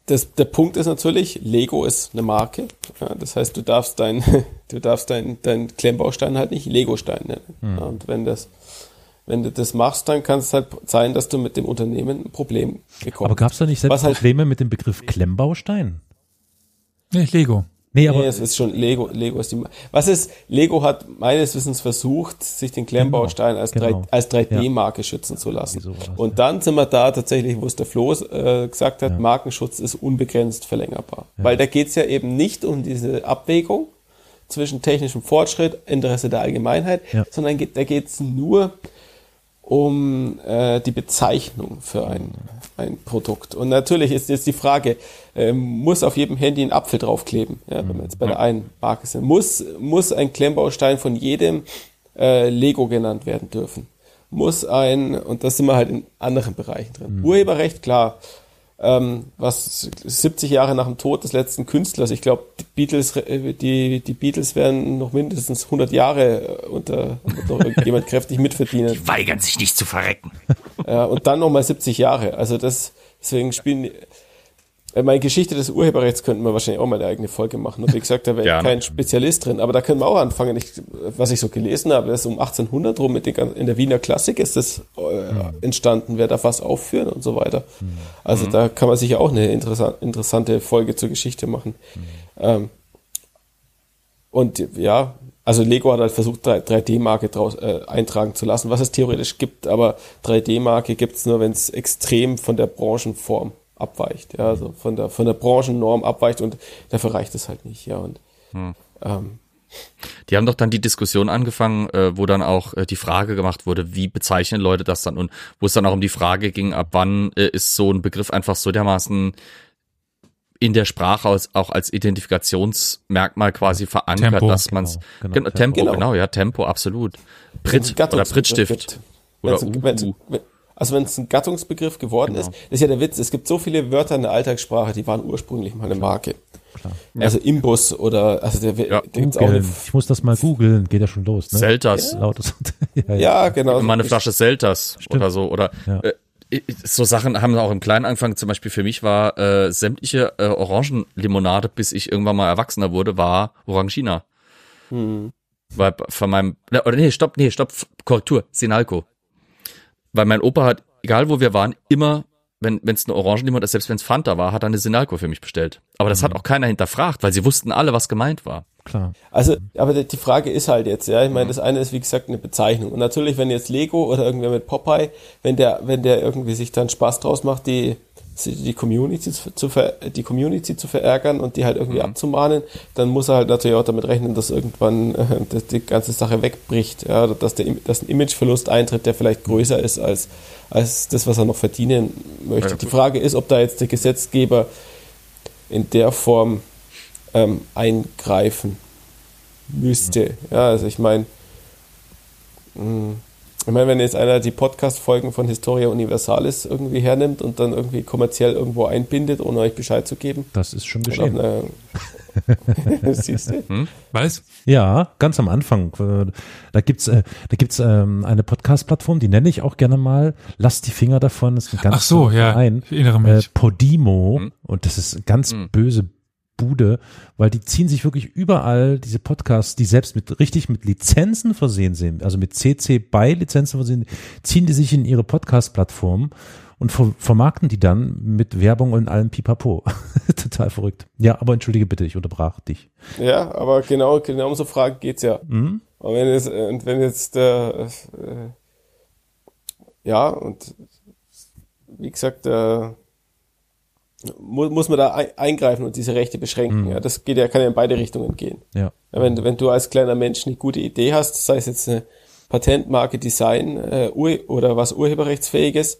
das, der Punkt ist natürlich, Lego ist eine Marke. Ja, das heißt, du darfst dein, du darfst dein, dein Klemmbaustein halt nicht Lego-Stein nennen. Ja, und wenn das, wenn du das machst, dann kann es halt sein, dass du mit dem Unternehmen ein Problem bekommst. Aber gab es da nicht selbst Was halt- Probleme mit dem Begriff Klemmbaustein? Nee, Lego. Nee, aber Nee, es ist schon Lego, Lego ist die, was ist, Lego hat meines Wissens versucht, sich den Klemmbaustein als, genau. 3, als 3D-Marke schützen zu lassen. So Und dann sind wir da tatsächlich, wo es der Flo äh, gesagt hat, Markenschutz ist unbegrenzt verlängerbar. Weil da geht's ja eben nicht um diese Abwägung zwischen technischem Fortschritt, Interesse der Allgemeinheit, Ja. sondern geht, da geht's nur um äh, die Bezeichnung für ein, ein Produkt. Und natürlich ist jetzt die Frage, ähm, muss auf jedem Handy ein Apfel draufkleben, ja, wenn wir jetzt bei der einen Marke sind. Muss, muss ein Klemmbaustein von jedem äh, Lego genannt werden dürfen? Muss ein, und da sind wir halt in anderen Bereichen drin. Urheberrecht, klar, ähm, was 70 Jahre nach dem Tod des letzten Künstlers, ich glaube, die Beatles, äh, die, die Beatles werden noch mindestens 100 Jahre äh, unter, noch irgendjemand kräftig mitverdienen. Weigern sich nicht zu verrecken. Ja, und dann nochmal 70 Jahre. Also das, deswegen spielen, meine Geschichte des Urheberrechts könnten wir wahrscheinlich auch mal eine eigene Folge machen. Und wie gesagt, da wäre ich kein Spezialist drin. Aber da können wir auch anfangen. Ich, was ich so gelesen habe, das ist um 1800 rum mit den, in der Wiener Klassik ist das äh, entstanden. Wer darf was aufführen und so weiter. Also da kann man sicher auch eine interessant, interessante Folge zur Geschichte machen. Ähm, und ja, also Lego hat halt versucht, 3D-Marke draus äh, eintragen zu lassen, was es theoretisch gibt, aber 3D-Marke gibt's nur, wenn es extrem von der Branchenform abweicht, ja, also von der von der Branchennorm abweicht und dafür reicht es halt nicht, ja. Und ähm, Die haben doch dann die Diskussion angefangen, äh, wo dann auch äh, die Frage gemacht wurde, wie bezeichnen Leute das dann und wo es dann auch um die Frage ging, ab wann äh, ist so ein Begriff einfach so dermaßen in der Sprache als, auch als Identifikationsmerkmal quasi verankert, Tempo, dass man's genau, genau, Tempo, Genau. genau, ja, Tempo, absolut. Brit oder gibt. oder Wenn's also wenn es ein Gattungsbegriff geworden ist, das ist ja der Witz, es gibt so viele Wörter in der Alltagssprache, die waren ursprünglich mal eine Marke. Also Imbus oder also der, Ja, da gibt's auch eine, googeln. Ich muss das mal googeln, geht ja schon los. Ne? Selters. Lautes. ja, ja. ja genau. mal eine Flasche Selters oder so oder Ja. äh, so Sachen haben auch im Kleinen angefangen. Zum Beispiel für mich war äh, sämtliche äh, Orangenlimonade, bis ich irgendwann mal erwachsener wurde, war Orangina. Weil von meinem ne, oder nee, stopp, nee, stopp, Korrektur, Sinalco. Weil mein Opa hat, egal wo wir waren, immer wenn es eine Orangenlimonade ist, selbst wenn es Fanta war, hat er eine Sinalco für mich bestellt. Aber das hat auch keiner hinterfragt, weil sie wussten alle, was gemeint war. Klar. Also, aber die Frage ist halt jetzt, ja, ich meine, das eine ist wie gesagt eine Bezeichnung. Und natürlich, wenn jetzt Lego oder irgendwer mit Popeye, wenn der, wenn der irgendwie sich dann Spaß draus macht, die, die Community zu, ver, die Community zu verärgern und die halt irgendwie abzumahnen, dann muss er halt natürlich auch damit rechnen, dass irgendwann äh, dass die ganze Sache wegbricht, ja, dass der, dass ein Imageverlust eintritt, der vielleicht größer ist als, als das, was er noch verdienen möchte. Ja. Die Frage ist, ob da jetzt der Gesetzgeber in der Form ähm, eingreifen müsste. Ja, also ich meine, ich meine, wenn jetzt einer die Podcast-Folgen von Historia Universalis irgendwie hernimmt und dann irgendwie kommerziell irgendwo einbindet, ohne euch Bescheid zu geben. Das ist schon geschehen. siehst du? Was? Ja, ganz am Anfang. Äh, Da gibt's, äh, da gibt's ähm, eine Podcast-Plattform, die nenne ich auch gerne mal. Lass die Finger davon. Das ist ein ganz Ach so, ja. Verein. Ich erinnere Äh, mich. Podimo. Hm. Und das ist ganz Hm. böse Bude, weil die ziehen sich wirklich überall diese Podcasts, die selbst mit richtig mit Lizenzen versehen sind, also mit CC BY Lizenzen versehen, ziehen die sich in ihre Podcast-Plattform und ver vermarkten die dann mit Werbung und allem Pipapo. Total verrückt. Ja, aber entschuldige bitte, ich unterbrach dich. Ja, aber genau, genau um so Fragen geht's ja. Mhm. Und wenn jetzt, äh, und wenn jetzt der, äh, ja, und wie gesagt, äh, muss, muss man da ein, eingreifen und diese Rechte beschränken. Ja, das geht ja, kann ja in beide Richtungen gehen. Ja. Wenn, wenn du als kleiner Mensch eine gute Idee hast, sei es jetzt eine Patentmarke, Design äh, oder was urheberrechtsfähiges,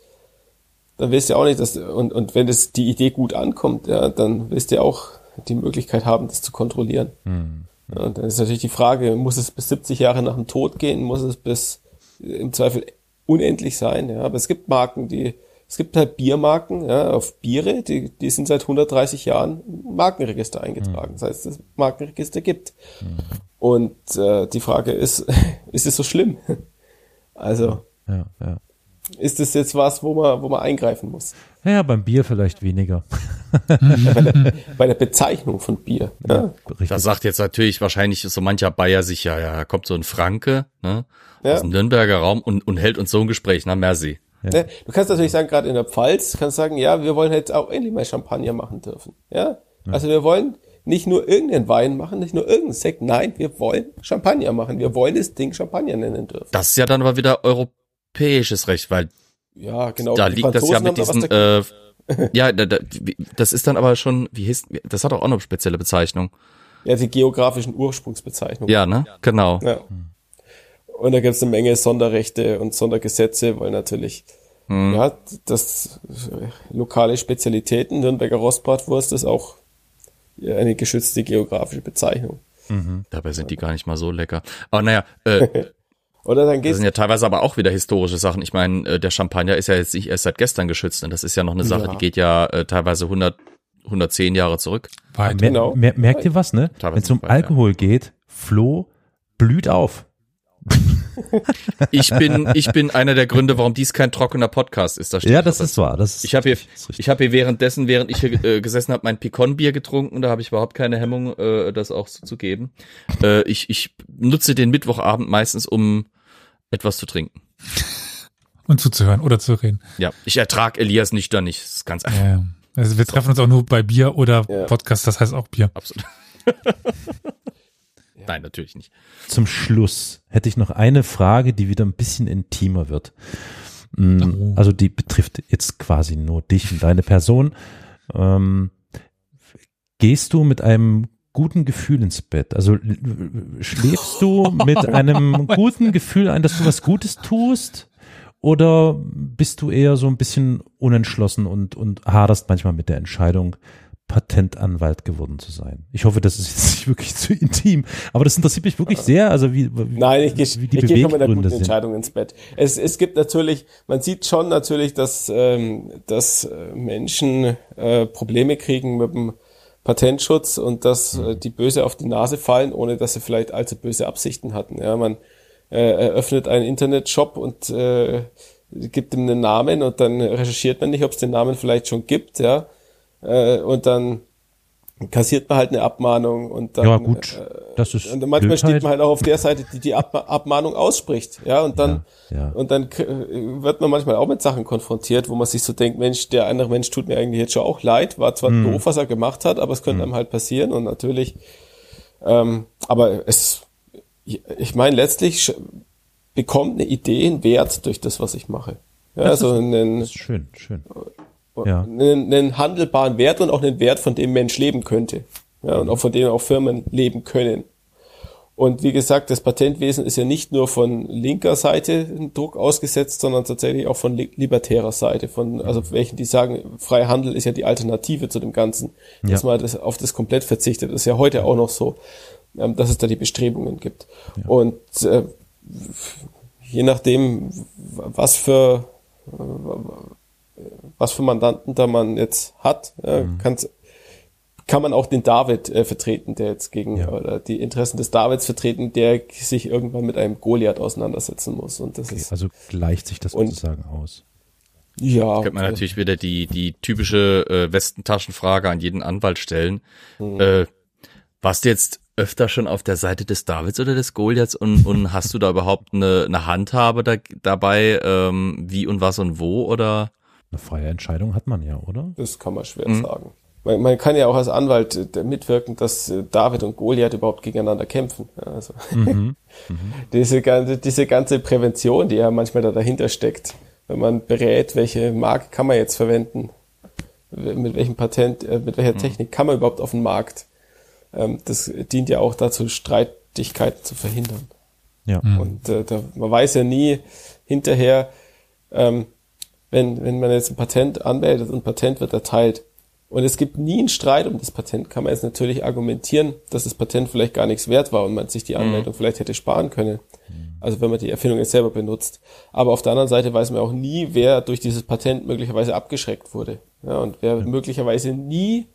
dann willst du auch nicht, dass und, und wenn das die Idee gut ankommt, ja, dann willst du auch die Möglichkeit haben, das zu kontrollieren. Ja, und dann ist natürlich die Frage, muss es bis 70 Jahre nach dem Tod gehen? Muss es bis äh, im Zweifel unendlich sein? Ja, aber es gibt Marken, die Es gibt halt Biermarken, ja, auf Biere, die, die sind seit 130 Jahren im Markenregister eingetragen. Das heißt, das Markenregister gibt. Und äh, die Frage ist, ist es so schlimm? Also, Ja, ja. ist es jetzt was, wo man, wo man eingreifen muss? Ja, beim Bier vielleicht weniger. Bei der Bezeichnung von Bier. Ja. Da sagt jetzt natürlich wahrscheinlich so mancher Bayer sich, ja, ja, kommt so ein Franke, ne, Ja. aus dem Nürnberger Raum und, und hält uns so ein Gespräch, na, merci. Ne? Du kannst natürlich sagen, gerade in der Pfalz, kannst sagen, ja, wir wollen jetzt auch endlich mal Champagner machen dürfen. Ja? Also wir wollen nicht nur irgendeinen Wein machen, nicht nur irgendeinen Sekt, nein, wir wollen Champagner machen. Wir wollen das Ding Champagner nennen dürfen. Das ist ja dann aber wieder europäisches Recht, weil Ja, genau. da liegt das ja mit diesen, äh, ja, da, da, das ist dann aber schon, wie hieß, das hat auch eine spezielle Bezeichnung. ja, die geografischen Ursprungsbezeichnungen. Ja, ne? Genau. Ja. Und da gibt es eine Menge Sonderrechte und Sondergesetze, weil natürlich Hm. ja, das lokale Spezialitäten, Nürnberger Rostbratwurst ist auch eine geschützte geografische Bezeichnung. Dabei sind die gar nicht mal so lecker. Aber naja, äh, Oder dann das geht's sind ja teilweise aber auch wieder historische Sachen. Ich meine, äh, der Champagner ist ja jetzt nicht erst seit gestern geschützt. Und das ist ja noch eine Sache, Ja. die geht ja äh, teilweise 100, 110 Jahre zurück. Weit. Mer Genau. mer merkt ihr was, ne? Wenn es um weit, ja. Alkohol geht, Flo blüht auf. Ich bin, ich bin einer der Gründe, warum dies kein trockener Podcast ist. Da Ja, was das ist wahr. Das ist, Ich habe hier, ich habe hier währenddessen, während ich hier äh, gesessen habe, mein Picon-Bier getrunken. Da habe ich überhaupt keine Hemmung, äh, das auch so zu geben. Äh, ich, ich nutze den Mittwochabend meistens, um etwas zu trinken. Und zuzuhören oder zu reden. Ja, ich ertrag Elias nüchtern nicht. Das ist ganz einfach. Ja. Also wir treffen uns auch nur bei Bier oder Ja. Podcast, das heißt auch Bier. Absolut. Nein, natürlich nicht. Zum Schluss hätte ich noch eine Frage, die wieder ein bisschen intimer wird. Mm, Oh. Also die betrifft jetzt quasi nur dich und deine Person. Ähm, gehst du mit einem guten Gefühl ins Bett? Also schläfst du mit einem guten Gefühl ein, dass du was Gutes tust? Oder bist du eher so ein bisschen unentschlossen und, und haderst manchmal mit der Entscheidung, Patentanwalt geworden zu sein? Ich hoffe, das ist jetzt nicht wirklich zu intim, aber das interessiert mich wirklich sehr, also wie, wie Nein, ich gehe ich geh schon mit einer guten. Entscheidung ins Bett. Es, es gibt natürlich, man sieht schon natürlich, dass, ähm, dass äh, Menschen äh, Probleme kriegen mit dem Patentschutz und dass Mhm. äh, die böse auf die Nase fallen, ohne dass sie vielleicht allzu böse Absichten hatten. Ja, man äh, eröffnet einen Internetshop und äh, gibt ihm einen Namen und dann recherchiert man nicht, ob es den Namen vielleicht schon gibt, ja. Äh, und dann kassiert man halt eine Abmahnung und dann Ja, gut, äh, das ist und manchmal Blödheit. steht man halt auch auf der Seite, die die Ab Abmahnung ausspricht, ja, und dann Ja, ja. und dann wird man manchmal auch mit Sachen konfrontiert, wo man sich so denkt, Mensch, der andere Mensch tut mir eigentlich jetzt schon auch leid, war zwar Mhm. doof, was er gemacht hat, aber es könnte einem halt passieren und natürlich, ähm, aber es, ich meine, letztlich bekommt eine Idee einen Wert durch das, was ich mache. Ja, Das also ist- einen, Das ist schön, schön. Ja. einen, einen handelbaren Wert und auch einen Wert, von dem Mensch leben könnte. Ja, und auch von dem auch Firmen leben können. Und wie gesagt, das Patentwesen ist ja nicht nur von linker Seite Druck ausgesetzt, sondern tatsächlich auch von li libertärer Seite, von also welchen, die sagen, freier Handel ist ja die Alternative zu dem Ganzen, dass Ja. man das, auf das komplett verzichtet. Das ist ja heute auch noch so, ähm, dass es da die Bestrebungen gibt. Und äh, je nachdem, was für was für Mandanten da man jetzt hat, äh, kann's, kann man auch den David äh, vertreten, der jetzt gegen Ja. oder die Interessen des Davids vertreten, der sich irgendwann mit einem Goliath auseinandersetzen muss. Und das Okay, ist also gleicht sich das Und- sozusagen aus. ja Könnte man natürlich wieder die, die typische äh, Westentaschenfrage an jeden Anwalt stellen. Mhm. Äh, warst du jetzt öfter schon auf der Seite des Davids oder des Goliaths und, und hast du da überhaupt eine, eine Handhabe da, dabei, ähm, wie und was und wo oder? Eine freie Entscheidung hat man ja, oder? Das kann man schwer Mhm. sagen. Man, man kann ja auch als Anwalt äh, mitwirken, dass äh, David und Goliath überhaupt gegeneinander kämpfen. Also Mhm. diese ganze, diese ganze Prävention, die ja manchmal da dahinter steckt, wenn man berät, welche Marke kann man jetzt verwenden, mit welchem Patent, äh, mit Mhm. welcher Technik kann man überhaupt auf den Markt. Ähm, das dient ja auch dazu, Streitigkeiten zu verhindern. Ja. Und äh, da, man weiß ja nie hinterher, ähm, wenn, wenn man jetzt ein Patent anmeldet und ein Patent wird erteilt und es gibt nie einen Streit um das Patent, kann man jetzt natürlich argumentieren, dass das Patent vielleicht gar nichts wert war und man sich die Anmeldung vielleicht hätte sparen können. Also wenn man die Erfindung jetzt selber benutzt. Aber auf der anderen Seite weiß man auch nie, wer durch dieses Patent möglicherweise abgeschreckt wurde. Ja, und wer möglicherweise nie,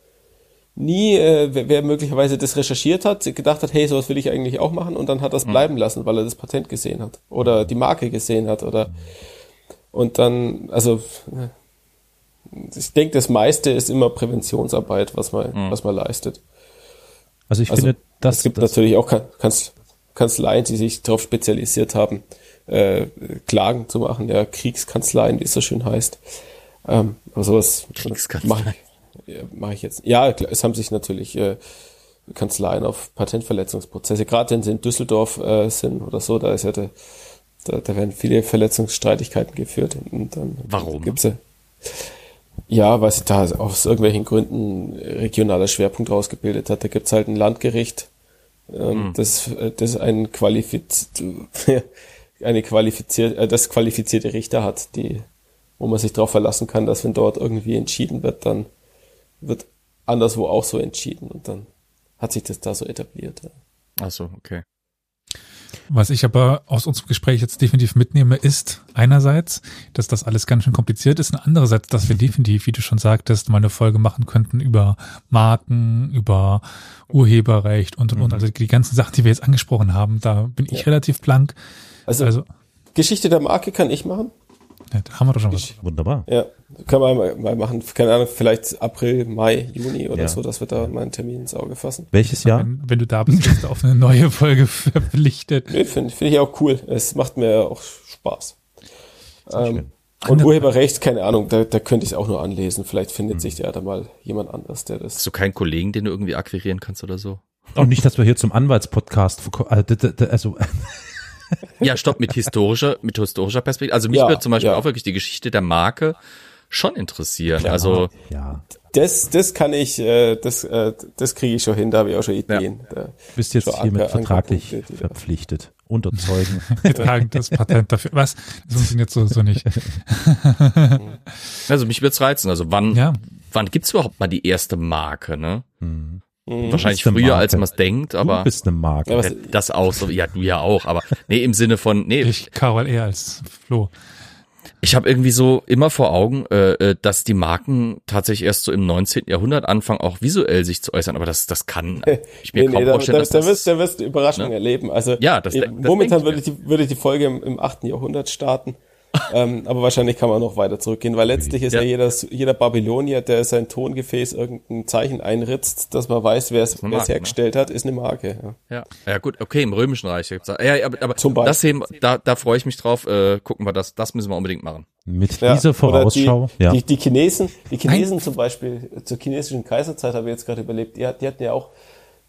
nie, äh, wer, wer möglicherweise das recherchiert hat, gedacht hat, hey, sowas will ich eigentlich auch machen und dann hat das bleiben lassen, weil er das Patent gesehen hat. Oder die Marke gesehen hat oder und dann, also ich denke, das meiste ist immer Präventionsarbeit, was man, was man leistet. Also ich Also, finde, das, es gibt das natürlich auch Kan- Kanz- Kanzleien, die sich darauf spezialisiert haben, äh, Klagen zu machen, ja, Kriegskanzleien, wie es so schön heißt. Ähm, aber sowas mache ich, mach ich jetzt. Ja, es haben sich natürlich äh, Kanzleien auf Patentverletzungsprozesse, gerade wenn sie in Düsseldorf äh, sind oder so, da ist ja der, da, da werden viele Verletzungsstreitigkeiten geführt und dann Warum? gibt's ja weil sich da aus irgendwelchen Gründen regionaler Schwerpunkt rausgebildet hat. Da gibt's halt ein Landgericht, ähm, das, äh, das ein qualifiz eine qualifiziert, äh, das qualifizierte Richter hat, die, wo man sich darauf verlassen kann, dass wenn dort irgendwie entschieden wird, dann wird anderswo auch so entschieden und dann hat sich das da so etabliert. Ja. Ach so, okay. Was ich aber aus unserem Gespräch jetzt definitiv mitnehme, ist einerseits, dass das alles ganz schön kompliziert ist und andererseits, dass wir definitiv, wie du schon sagtest, mal eine Folge machen könnten über Marken, über Urheberrecht und und und. Also die ganzen Sachen, die wir jetzt angesprochen haben, da bin ich Ja. relativ blank. Also, Also, Geschichte der Marke kann ich machen. Ja, da haben wir doch schon was. wunderbar. Ja, kann man mal, mal machen. Keine Ahnung, vielleicht April, Mai, Juni oder Ja. so, dass wir da mal einen Termin ins Auge fassen. Welches Jahr? Wenn, wenn du da bist, bist du auf eine neue Folge verpflichtet. Nee, finde find ich auch cool. Es macht mir auch Spaß. Ähm, und Urheberrecht, keine Ahnung, da, da könnte ich es auch nur anlesen. Vielleicht findet sich ja da mal jemand anders, der das. Hast du keinen Kollegen, den du irgendwie akquirieren kannst oder so? Auch nicht, dass wir hier zum Anwaltspodcast, äh, also Ja, stopp, mit historischer, mit historischer Perspektive. Also mich Ja, würde zum Beispiel ja. auch wirklich die Geschichte der Marke schon interessieren. Also, ja, Das, das kann ich, äh, das, äh, das kriege ich schon hin, da habe ich auch schon Ideen. Da bist jetzt hiermit Anker- vertraglich verpflichtet. Unterzeugen. Wir tragen das Patent dafür. Was? Das funktioniert so, so nicht. also mich würde es reizen. Also wann, Ja. wann gibt's überhaupt mal die erste Marke, ne? Wahrscheinlich bist eine früher, als man es denkt, du aber bist eine Marke. Ja, das auch so. Ja, du ja auch, aber nee, im Sinne von, nee, Ich, Carol, eher als Flo. ich habe irgendwie so immer vor Augen, äh, äh, dass die Marken tatsächlich erst so im 19. Jahrhundert anfangen, auch visuell sich zu äußern, aber das, das kann ich mir Nee, kaum nee, vorstellen, da, dass da, das, wirst, da wirst du Überraschungen Ne? erleben. Also Ja, das das momentan denk ich würde die, würde die Folge im, im 8. Jahrhundert starten. Ähm, aber wahrscheinlich kann man noch weiter zurückgehen, weil letztlich ist ja, Ja. jeder, jeder Babylonier, der sein Tongefäß irgendein Zeichen einritzt, dass man weiß, wer es ne? hergestellt hat, ist eine Marke. Ja. ja, ja gut, okay, im Römischen Reich gibt's da- ja, ja, aber, aber Zum Beispiel. das sehen, da, da freue ich mich drauf. Äh, gucken wir das, das müssen wir unbedingt machen. Mit Ja, dieser Vorausschau, die, ja. die, die Chinesen, die Chinesen zum Beispiel, zur chinesischen Kaiserzeit habe ich jetzt gerade überlebt, die, die hatten ja auch,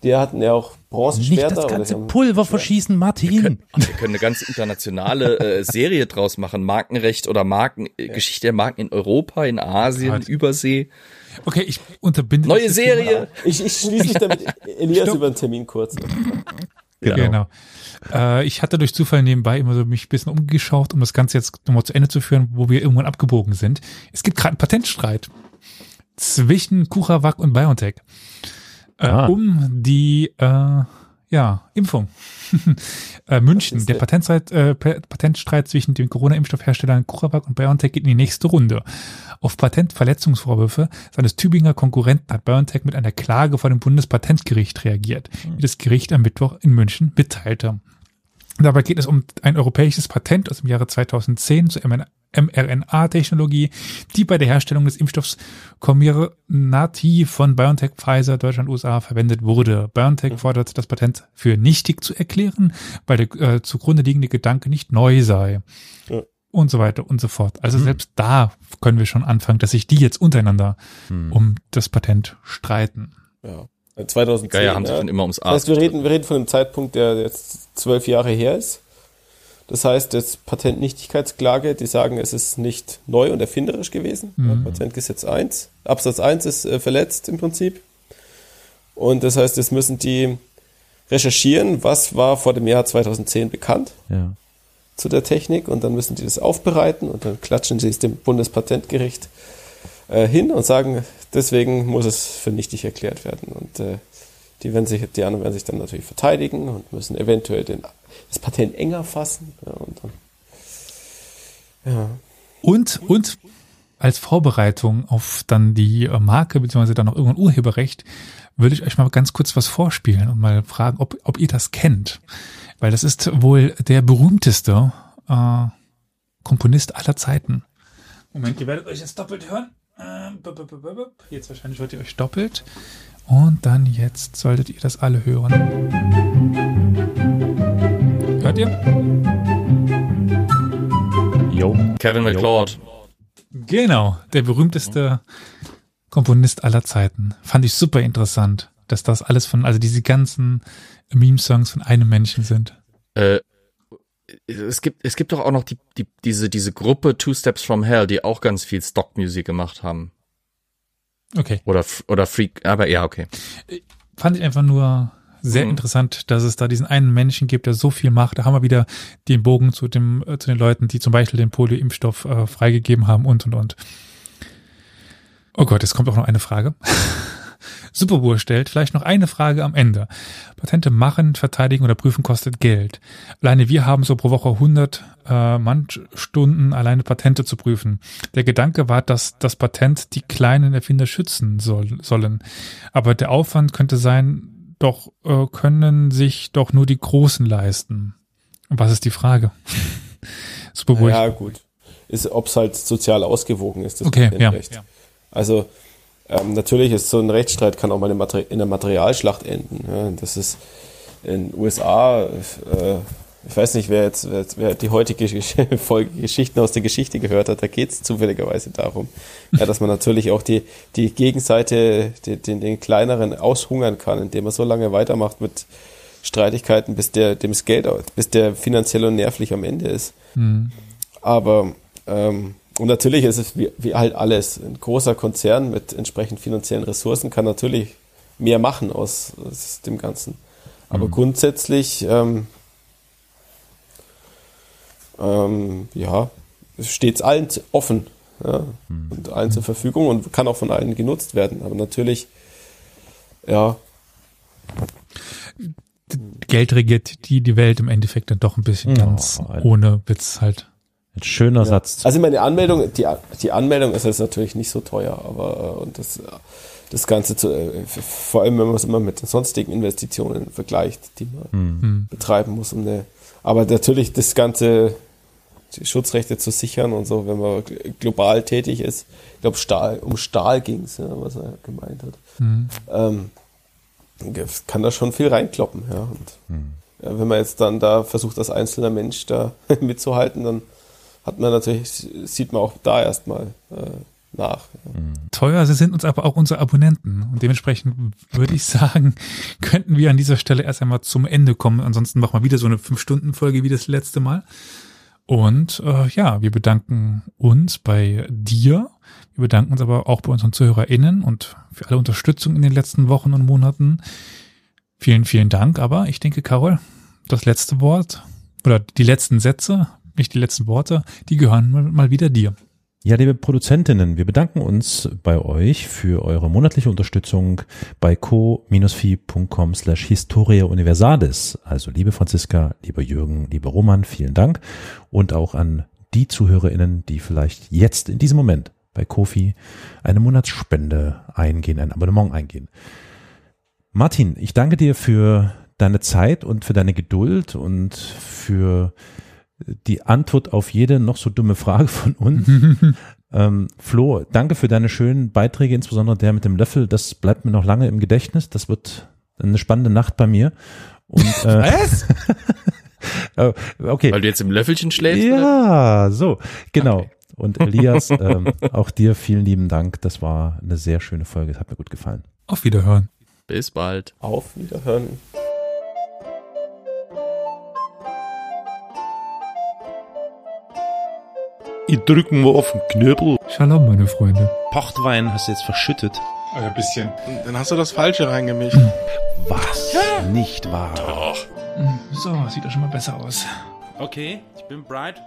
die hatten ja auch Nicht Bronzeschwerter. das oder ganze Pulver verschießen, Martin. Wir können eine ganz internationale äh, Serie draus machen. Markenrecht oder Marken, äh, Geschichte der Marken in Europa, in Asien, Gott. Übersee. Okay, ich unterbinde. Neue das Serie. Ich, ich schließe mich damit Elias Stopp. über einen Termin kurz. Genau. genau. Äh, ich hatte durch Zufall nebenbei immer so mich ein bisschen umgeschaut, um das Ganze jetzt nochmal zu Ende zu führen, wo wir irgendwann abgebogen sind. Es gibt gerade einen Patentstreit zwischen CureVac und BioNTech äh, Ah. um die äh, ja, Impfung. äh, München, der Patentstreit, äh, Pa- Patentstreit zwischen den Corona-Impfstoffherstellern CureVac und BioNTech geht in die nächste Runde. Auf Patentverletzungsvorwürfe seines Tübinger Konkurrenten hat BioNTech mit einer Klage vor dem Bundespatentgericht reagiert, wie das Gericht am Mittwoch in München mitteilte. Dabei geht es um ein europäisches Patent aus dem Jahre 2010 zur mRNA-Technologie, die bei der Herstellung des Impfstoffs Comirnaty von BioNTech, Pfizer, Deutschland, USA verwendet wurde. BioNTech fordert, das Patent für nichtig zu erklären, weil der äh, zugrunde liegende Gedanke nicht neu sei. Ja. Und so weiter und so fort. Also selbst da können wir schon anfangen, dass sich die jetzt untereinander um das Patent streiten. Ja. 2010. Geier haben sich ja. dann immer ums Das heißt, wir reden, wir reden von einem Zeitpunkt, der jetzt zwölf Jahre her ist. Das heißt, das Patentnichtigkeitsklage, die sagen, es ist nicht neu und erfinderisch gewesen. Ja, Patentgesetz 1. Absatz 1 ist äh, verletzt im Prinzip. Und das heißt, jetzt müssen die recherchieren, was war vor dem Jahr 2010 bekannt Ja. zu der Technik und dann müssen die das aufbereiten und dann klatschen sie es dem Bundespatentgericht äh, hin und sagen, deswegen muss es für nichtig erklärt werden. Und äh, Die, werden sich, die anderen werden sich dann natürlich verteidigen und müssen eventuell den, das Patent enger fassen. Ja, und dann, ja. Und, und als Vorbereitung auf dann die äh, Marke, beziehungsweise dann noch irgendein Urheberrecht, würde ich euch mal ganz kurz was vorspielen und mal fragen, ob, ob ihr das kennt. Weil das ist wohl der berühmteste äh, Komponist aller Zeiten. Moment, ihr werdet euch jetzt doppelt hören. Ähm. Jetzt wahrscheinlich hört ihr euch doppelt. Und dann jetzt solltet ihr das alle hören. Hört ihr? Jo. Kevin McLeod. Genau, der berühmteste Komponist aller Zeiten. Fand ich super interessant, dass das alles von, also diese ganzen Meme-Songs von einem Menschen sind. Äh, es gibt, es gibt doch auch noch die, die, diese, diese Gruppe Two Steps from Hell, die auch ganz viel Stockmusik gemacht haben. Okay. Oder, oder Freak, aber ja, okay. Fand ich einfach nur sehr Mhm. interessant, dass es da diesen einen Menschen gibt, der so viel macht. Da haben wir wieder den Bogen zu dem, äh, zu den Leuten, die zum Beispiel den Polio-Impfstoff äh, freigegeben haben und und und. Oh Gott, es kommt auch noch eine Frage. Superbohr stellt vielleicht noch eine Frage am Ende. Patente machen, verteidigen oder prüfen kostet Geld. Alleine wir haben so pro Woche 100 äh, Mannstunden alleine Patente zu prüfen. Der Gedanke war, dass das Patent die kleinen Erfinder schützen soll, sollen. Aber der Aufwand könnte sein, doch äh, können sich doch nur die Großen leisten. Was ist die Frage? Superbohr. Ja, gut. Ist, ob es halt sozial ausgewogen ist, das Okay, ja. Patentrecht. Also ähm, natürlich ist so ein Rechtsstreit kann auch mal in, einer Materialschlacht enden. Ja, das ist in den USA, äh, ich weiß nicht, wer jetzt, wer, die heutige Folge Geschichten aus der Geschichte gehört hat, da geht es zufälligerweise darum, ja, dass man natürlich auch die, die Gegenseite, die, den, den kleineren aushungern kann, indem man so lange weitermacht mit Streitigkeiten, bis der dem das Geld, bis der finanziell und nervlich am Ende ist. Hm. Aber ähm, und natürlich ist es wie, wie halt alles. Ein großer Konzern mit entsprechend finanziellen Ressourcen kann natürlich mehr machen aus, aus dem Ganzen. Aber grundsätzlich, ähm, ähm, ja, steht es allen offen ja, und allen zur Verfügung und kann auch von allen genutzt werden. Aber natürlich, ja, Geld regiert die, die Welt im Endeffekt dann doch ein bisschen Ja, ganz ein- ohne Witz halt. Ein schöner Satz. Also meine Anmeldung, die, die Anmeldung ist jetzt natürlich nicht so teuer, aber äh, und das, das Ganze zu, äh, vor allem wenn man es immer mit den sonstigen Investitionen vergleicht, die man Hm. betreiben muss, um eine, aber natürlich das Ganze, Schutzrechte zu sichern und so, wenn man gl- global tätig ist, ich glaube Stahl, um Stahl ging es, ja, was er gemeint hat, Hm. ähm, kann da schon viel reinkloppen, ja. Und ja, wenn man jetzt dann da versucht, als einzelner Mensch da mitzuhalten, dann hat man natürlich, sieht man auch da erstmal äh, nach. Ja. Teuer sind uns aber auch unsere Abonnenten. Und dementsprechend würde ich sagen, könnten wir an dieser Stelle erst einmal zum Ende kommen. Ansonsten machen wir wieder so eine 5-Stunden-Folge wie das letzte Mal. Und äh, ja, wir bedanken uns bei dir. Wir bedanken uns aber auch bei unseren ZuhörerInnen und für alle Unterstützung in den letzten Wochen und Monaten. Vielen, vielen Dank. Aber ich denke, Carol, das letzte Wort oder die letzten Sätze, nicht die letzten Worte, die gehören mal- mal wieder dir. Ja, liebe Produzentinnen, wir bedanken uns bei euch für eure monatliche Unterstützung bei co-fi.com slash Historia Universalis. Also liebe Franziska, lieber Jürgen, lieber Roman, vielen Dank. Und auch an die ZuhörerInnen, die vielleicht jetzt in diesem Moment bei Kofi eine Monatsspende eingehen, ein Abonnement eingehen. Martin, ich danke dir für deine Zeit und für deine Geduld und für die Antwort auf jede noch so dumme Frage von uns. ähm, Flo, danke für deine schönen Beiträge, insbesondere der mit dem Löffel. Das bleibt mir noch lange im Gedächtnis. Das wird eine spannende Nacht bei mir. Und, äh, Was? äh, okay. Weil du jetzt im Löffelchen schläfst? oder? Ja, so, genau. Okay. Und Elias, ähm, auch dir vielen lieben Dank. Das war eine sehr schöne Folge. Es hat mir gut gefallen. Auf Wiederhören. Bis bald. Auf Wiederhören. Ich drücken wir auf den Knöbel. Shalom, meine Freunde. Pochtwein hast du jetzt verschüttet. Ein bisschen. Und dann hast du das Falsche reingemischt. Was? Nicht wahr? So, sieht doch schon mal besser aus. Okay, ich bin Bright.